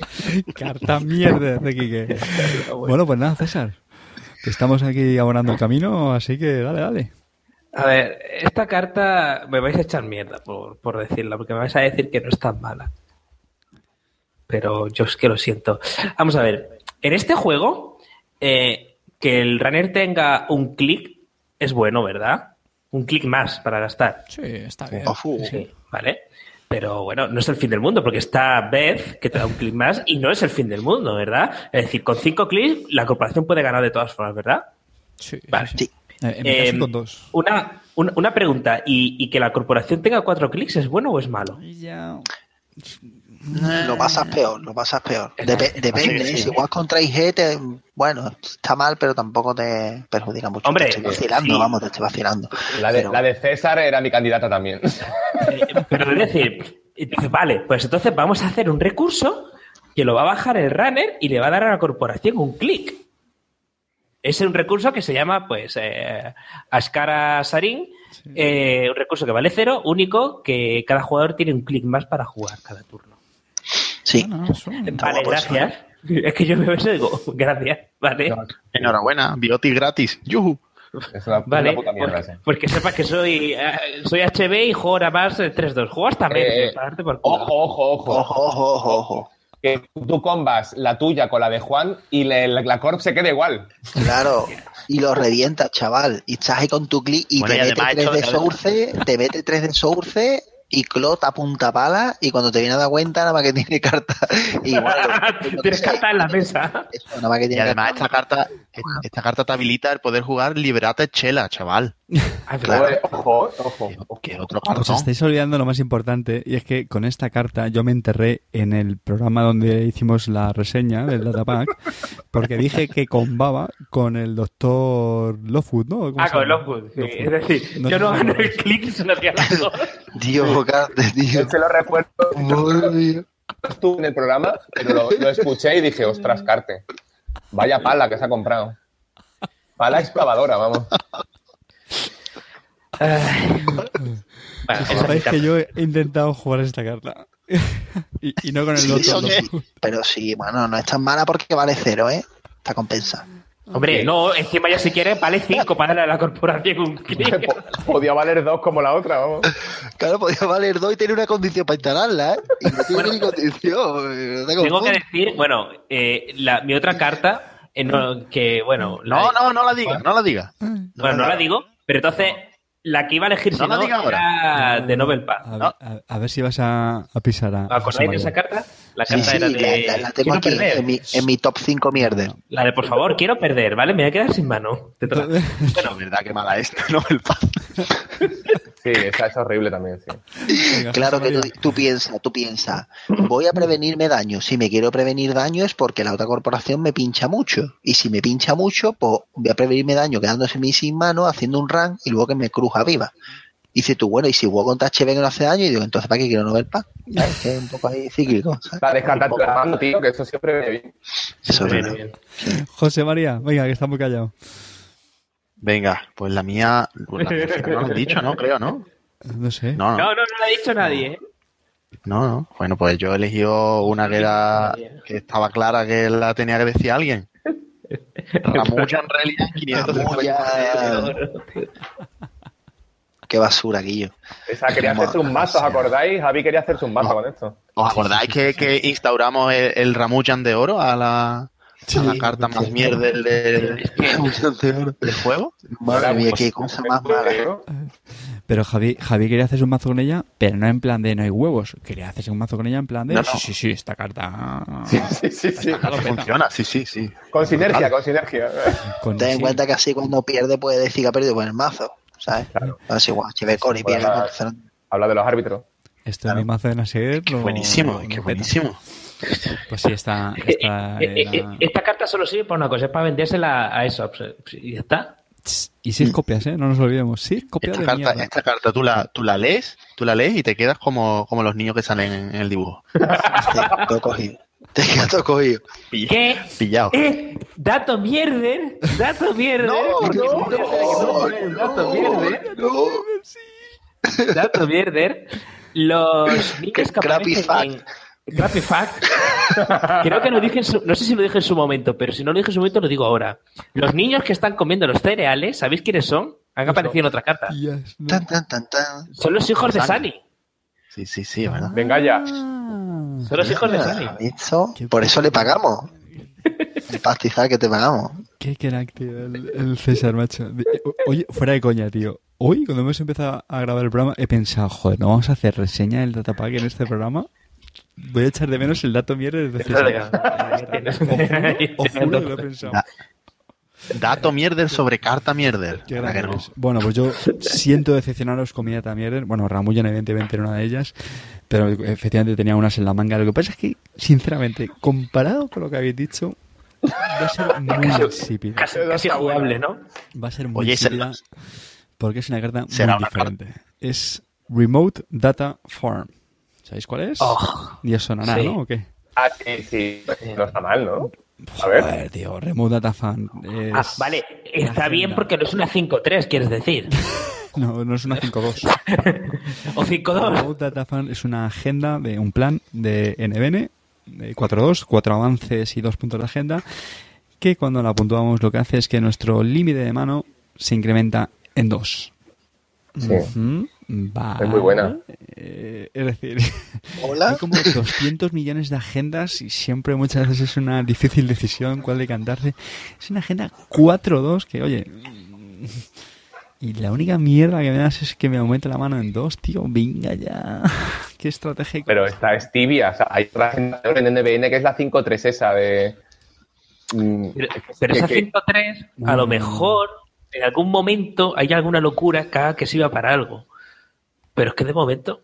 [laughs] Carta mierda de Quique. Bueno, pues nada, César. que Estamos aquí abonando el camino, así que dale, dale. A ver, esta carta me vais a echar mierda por, por decirla, porque me vais a decir que no es tan mala. Pero yo es que lo siento. Vamos a ver, en este juego, eh, que el runner tenga un clic es bueno, ¿verdad? Un clic más para gastar. Sí, está bien. Sí, ¿vale? Pero bueno, no es el fin del mundo, porque está Beth, que te da un clic más, y no es el fin del mundo, ¿verdad? Es decir, con cinco clics la corporación puede ganar de todas formas, ¿verdad? Sí, Vale. sí. Eh, En mi caso con dos. Una, un- una pregunta, ¿y, y que la corporación tenga cuatro clics es bueno o es malo? Ya- Lo pasas peor, lo pasas peor. Sí, depende, sí. si juegas contra IG, te, bueno, está mal, pero tampoco te perjudica mucho. Hombre, te estoy vacilando, sí. vamos, te estoy vacilando. La de, Pero- la de César era mi candidata también. Eh, pero es decir, vale, pues entonces vamos a hacer un recurso que lo va a bajar el runner y le va a dar a la corporación un clic. Es un recurso que se llama, pues, eh, Ascara Sarin, eh, un recurso que vale cero, único, que cada jugador tiene un clic más para jugar cada turno. Sí, No, no, eso- Está Vale, guapo eso, gracias. Es que yo veo eso y digo, [laughs] gracias, vale. Enhorabuena, Biotis gratis. ¡Yujú! Es una, Vale, una puta mierda porque, esa. porque sepas que soy, eh, soy HB y juego nada más eh, 3-2. Juego hasta medio, Eh, por. Ojo, ojo, ojo. ojo, ojo, ojo, ojo. Que tú combas la tuya con la de Juan y le- la, la corp se queda igual. Claro, y lo revientas, chaval. Y estás ahí con tu clic y Bueno, y te mete además 3 hecho- de source, te mete 3 de source y clot a punta pala y cuando te viene a dar cuenta nada más que tiene carta. [laughs] Igual, yo qué Tienes carta en la mesa. eso, nada más que Y además carta. esta carta, esta carta te habilita el poder jugar Liberate Chela, chaval. Ah, Claro. Ojo, ojo. Que otro Os cartón. estáis olvidando lo más importante, y es que con esta carta yo me enterré en el programa donde hicimos la reseña del Datapack, porque dije que combaba con el doctor Lovewood, ¿no? ¿Cómo Ah, se con? Lockwood. sí. Lovewood. Es decir, No yo no gano lo el clic, sino hacía las dos. Dios, tío. Yo se lo recuerdo estuve en el programa, pero lo, lo escuché y dije, ostras, Carte. Vaya pala que se ha comprado. Pala excavadora, vamos. Bueno, Sabéis que yo he intentado jugar esta carta. [laughs] y, y no con el Sí. Lovewood. Pero sí, bueno, no es tan mala porque vale cero, ¿eh? Está compensada. Hombre, no, encima ya si quieres vale 5 para darle a la corporación Podía valer dos como la otra, vamos. Claro, podía valer dos y tener una condición para instalarla, ¿eh? Y no tiene ni condición. no Tengo que decir, bueno, eh, la- mi otra carta, eh, no, que bueno, la- No, no, no la digas, no la digas. Bueno, no la digo, pero entonces La que iba a elegir No si no ahora. era de Nobel Paz. A, ver- a- a ver si vas a, a pisar a. ¿Acordáis de esa carta? La carta sí, era la, de. la- la tengo aquí perder. en mi, en mi top 5 mierder. La de, por favor, quiero perder, ¿vale? Me voy a quedar sin mano. Bueno, [laughs] verdad que mala esta, ¿no? El paz. [laughs] Sí, esa es horrible también, sí. Venga, Claro que tú piensas, tú piensas, voy a prevenirme daño. Si me quiero prevenir daño es porque la otra corporación me pincha mucho. Y si me pincha mucho, pues voy a prevenirme daño quedándose mí sin mano, haciendo un run y luego que me cruja viva. Y dices tú, bueno, y si juego contra HB que no hace daño, y digo, entonces ¿para qué quiero Nobel Paz? ¿Sabes? [laughs] Que es un poco ahí cíclico. ¿sabes? Para descartarte la mano, tío, que eso siempre viene bien. Eso es Bien. José María, venga, que está muy callado. Venga, pues la mía, pues la mía no lo he dicho, ¿no? Creo, ¿no? No sé. No, No, no, no, no lo ha dicho nadie, ¿eh? no, no. Bueno, pues yo he elegido una que era, que estaba clara que la tenía que decir alguien. [laughs] Ramucha en realidad 550. [laughs] Qué basura, Guillo. Esa quería hacerse un mazo, ¿os acordáis? Javi quería hacerse un mazo con esto. ¿Os acordáis que, que instauramos el, el Ramuchan de oro a la, a la carta más mierda del, del, del juego? Madre mía, qué cosa más mala. Pero Javi, Javi quería hacerse un mazo con ella, pero no en plan de no hay huevos. Quería hacerse un mazo con ella en plan de No, no. sí, sí, sí, esta carta. Sí, sí, sí. Funciona, sí, sí, sí. Con sinergia, con sinergia. Con- Ten en sí. cuenta que así cuando pierde puede decir que ha perdido con el mazo. ¿Sabes? Claro. Así igual, Core y Pues pues, Habla de los árbitros. Esto es mi mazo de Nasir. Qué lo- buenísimo, lo qué peta. buenísimo. Pues sí, esta, [laughs] esta Eh, eh, eh, era- Esta carta solo sirve para una cosa, es para vendérsela a ESOPs. eh, Y ya está. Y seis copias, ¿eh? No nos olvidemos. Seis copias Esta de carta, mierda. esta carta tú la, tú la lees, tú la lees y te quedas como, como los niños que salen en, el dibujo. [laughs] Te todo cogido. [laughs] Te queda todo cogido. ¿Qué? Pillado. ¡Eh! ¡Dato mierder! ¡Dato mierder! Porque no, ustedes saben que no ponen Dato mierder. Dato mierder. Los [laughs] niños que Crappy aparecen en... Crappy fact. Creo que lo dije en su... No sé si lo dije en su momento, pero si no lo dije en su momento lo digo ahora. Los niños que están comiendo los cereales, ¿sabéis quiénes son? Han aparecido en otra carta. Yes, no. Tan, tan, tan, tan. Son los hijos de Sunny. Sí, sí, sí, ¿verdad? Venga ya. Son los hijos de por eso le pagamos. [laughs] El pastizal que te pagamos. Qué crack, tío, el, el César, macho. Oye, fuera de coña, tío. Hoy, cuando hemos empezado a grabar el programa, he pensado, joder, ¿no vamos a hacer reseña del datapack en este programa? Voy a echar de menos el dato mierda de César. [laughs] Os juro que lo he pensado. Da- Dato mierder sobre carta mierder. Bueno, pues yo siento decepcionaros con mi data mierder. Bueno, Ramullan evidentemente era una de ellas, pero efectivamente tenía unas en la manga. Lo que pasa es que, sinceramente, comparado con lo que habéis dicho, va a ser muy insípida. Casi, casi jugable, ¿no? Va a ser muy insípida porque es una carta muy diferente. Es Remote Data Farm. ¿Sabéis cuál es? Oh, Ni os sonará, sí. ¿no? ¿O qué? Ah, sí, sí. No está mal, ¿no? A ver. Joder, tío, Remote Data Farm. es- Ah, vale, está bien agenda. porque no es una 5-3, quieres decir. [laughs] No, no es una 5.2. [laughs] O 5-2. Remote Data Farm es una agenda de un plan de NBN, de 4.2, cuatro avances y dos puntos de agenda, que cuando la puntuamos lo que hace es que nuestro límite de mano se incrementa en dos. Sí. Ujú, vale. Es muy buena. Eh, es decir, [laughs] Hola. hay como 200 millones de agendas y siempre muchas veces es una difícil decisión cuál decantarse. Es una agenda 4.2 que, oye, y la única mierda que me das es que me aumente la mano en dos, tío. Venga ya. [laughs] Qué estrategia. Pero esta es tibia. O sea, hay otra agenda en NBN que es la 5-3 esa de... mm, Pero, pero esa que- 103, a lo Mm. mejor, en algún momento hay alguna locura que que sirva para algo. Pero es que de momento.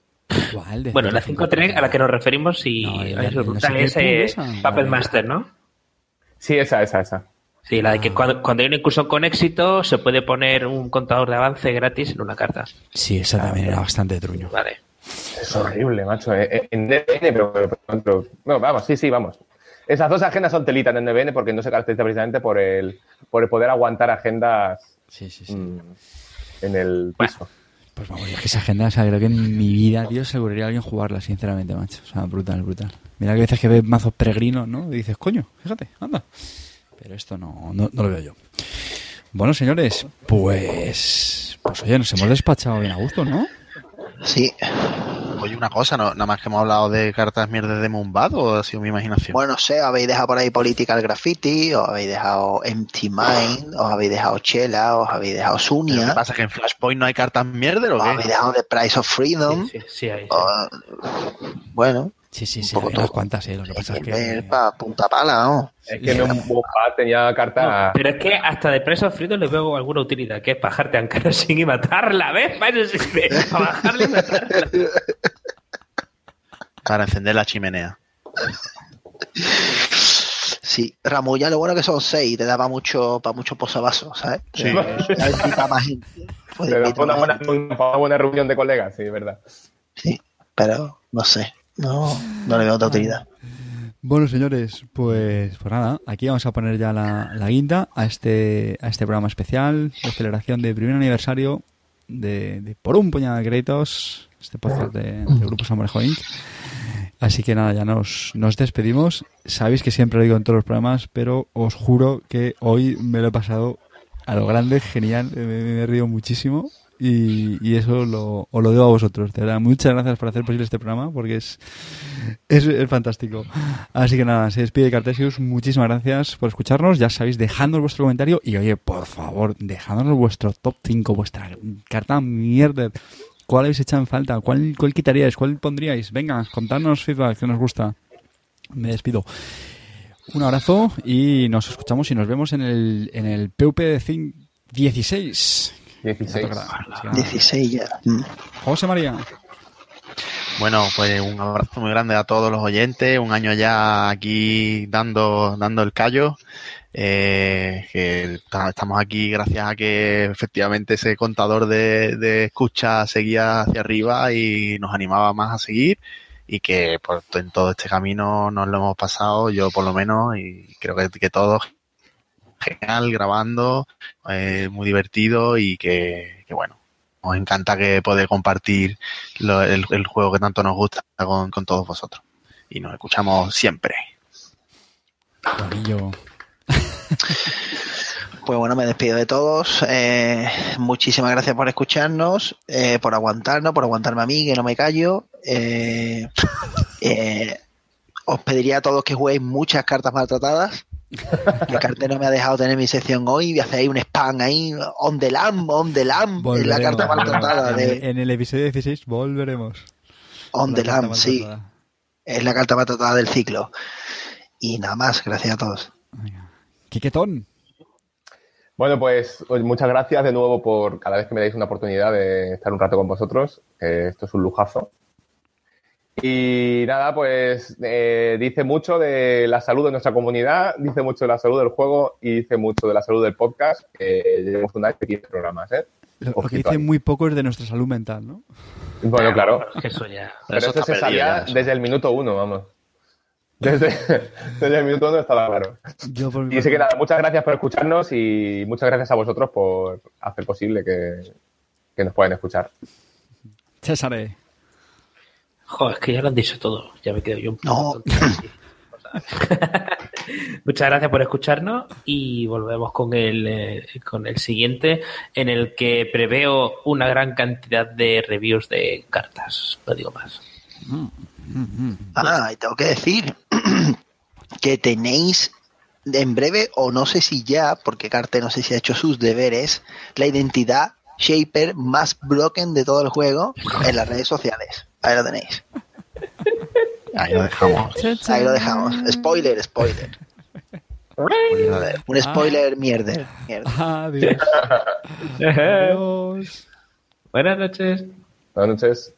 ¿Cuál de Bueno, la 5.3 5.3 a la que nos referimos y No, es, la- es, eh, Puppet Master, ¿no? Sí, esa, esa, esa. Sí, la de que Ah. cuando, cuando hay una incursión con éxito se puede poner un contador de avance gratis en una carta. Sí, esa también era bastante truño. Vale. Es horrible, macho. Eh, eh, En NBN, pero, pero- pero- No, vamos, sí, sí, vamos. Esas dos agendas son telita en NBN porque no se caracteriza precisamente por el, por el poder aguantar agendas Sí, sí, sí. mm, en el piso. Pues vamos, es que esa agenda, o sea, creo que en mi vida, tío, se a alguien jugarla, sinceramente, macho. O sea, brutal, brutal. Mira que veces que ves mazos peregrinos, ¿no? Y dices, coño, fíjate, anda. Pero esto no, no, no lo veo yo. Bueno, señores, pues... Pues oye, nos hemos despachado bien a gusto, ¿no? Sí. Oye, una cosa, ¿no? nada más que hemos hablado de cartas mierdas de Moonbad o ha sido mi imaginación. Bueno, no sé, habéis dejado por ahí Political Graffiti, os habéis dejado Empty Mind, os habéis dejado Chela, os habéis dejado ¿Qué Sunia, pasa? ¿Que en Flashpoint no hay cartas mierdas o os habéis qué? dejado The Price of Freedom. Sí, sí, sí, ahí, sí. o- bueno, Sí, sí, sí, unas cuantas, sí. Lo que pasa es que... para punta pala, ¿no? Es que no tenía carta. Pero es que hasta de preso frito le veo alguna utilidad, que es bajarte a Ancarosín [laughs] y matarla, ¿ves? Para eso sirve, para bajarle y matarla. [laughs] Para encender la chimenea. Sí, Ramulla, lo bueno que son seis, te da para mucho, para mucho posavasos, ¿sabes? Sí. Invita más gente. Pero fue una buena, gente. una buena reunión de colegas, sí, verdad. Sí, pero no sé, no, no le veo otra utilidad. Bueno, señores, pues, pues nada, aquí vamos a poner ya la, la guinda a este, a este programa especial de celebración de primer aniversario de, de Por un puñado de créditos, este podcast de, de Grupo Inc. Así que nada, ya nos, nos despedimos. Sabéis que siempre lo digo en todos los programas, pero os juro que hoy me lo he pasado a lo grande, genial, me, me he reído muchísimo y, eso lo, os lo debo a vosotros. De verdad, muchas gracias por hacer posible este programa porque es, es, es fantástico. Así que nada, se despide Cartesius. Muchísimas gracias por escucharnos. Ya sabéis, dejadnos vuestro comentario y oye, por favor, dejadnos vuestro top 5, vuestra carta mierda. ¿Cuál habéis echado en falta? ¿Cuál, ¿Cuál quitaríais? ¿Cuál pondríais? Venga, contadnos feedback que nos gusta. Me despido. Un abrazo y nos escuchamos y nos vemos en el, en el PUP 16. 16. Así que nada. 16 ya. José María. Bueno, pues un abrazo muy grande a todos los oyentes. Un año ya aquí dando, dando el callo. Eh, que ta- estamos aquí gracias a que efectivamente ese contador de, de escucha seguía hacia arriba y nos animaba más a seguir y que por, en todo este camino nos lo hemos pasado, yo por lo menos, y creo que, que todos genial grabando, eh, muy divertido y que, bueno, nos encanta que poder compartir el, juego que tanto nos gusta con, todos vosotros. Y nos escuchamos siempre. [laughs] Pues bueno, me despido de todos. Eh, muchísimas gracias por escucharnos, eh, por aguantarnos, por aguantarme a mí, que no me callo. Eh, eh, os pediría a todos que juguéis muchas cartas maltratadas. Carte no me ha dejado tener mi sección hoy. Hacer ahí un spam ahí. On the lamb, on the lamb. Es la carta maltratada en, de el, en el episodio 16 volveremos. On the lamb, sí. Es la carta maltratada del ciclo. Y nada más, gracias a todos. Quiquetón. Bueno, pues muchas gracias de nuevo por cada vez que me dais una oportunidad de estar un rato con vosotros. esto es un lujazo. Y nada, pues eh, dice mucho de la salud de nuestra comunidad, dice mucho de la salud del juego y dice mucho de la salud del podcast. llevamos un año y 15 programas, ¿eh? Lo, lo que dice ahí. muy poco es de nuestra salud mental, ¿no? Bueno, claro. Eso ya. Pero Eso se perdido sabía eso. desde el minuto uno, vamos. Desde, desde el minuto uno estaba claro. Yo por mi Y así que nada, muchas gracias por escucharnos y muchas gracias a vosotros por hacer posible que, que nos puedan escuchar. César. eh. Joder, es que ya lo han dicho todo. Ya me quedo yo un No. poco. [laughs] Muchas gracias por escucharnos y volvemos con el, eh, con el siguiente en el que preveo una gran cantidad de reviews de cartas. No digo más. Ah, y tengo que decir [clears throat] que tenéis en breve, o no sé si ya, porque Carte no sé si ha hecho sus deberes, la identidad Shaper más broken de todo el juego en las redes sociales. Ahí lo tenéis. Ahí lo dejamos. Ahí lo dejamos. Spoiler, spoiler. Un spoiler mierder. mierder. Adiós. [laughs] Adiós. Buenas noches. Buenas noches.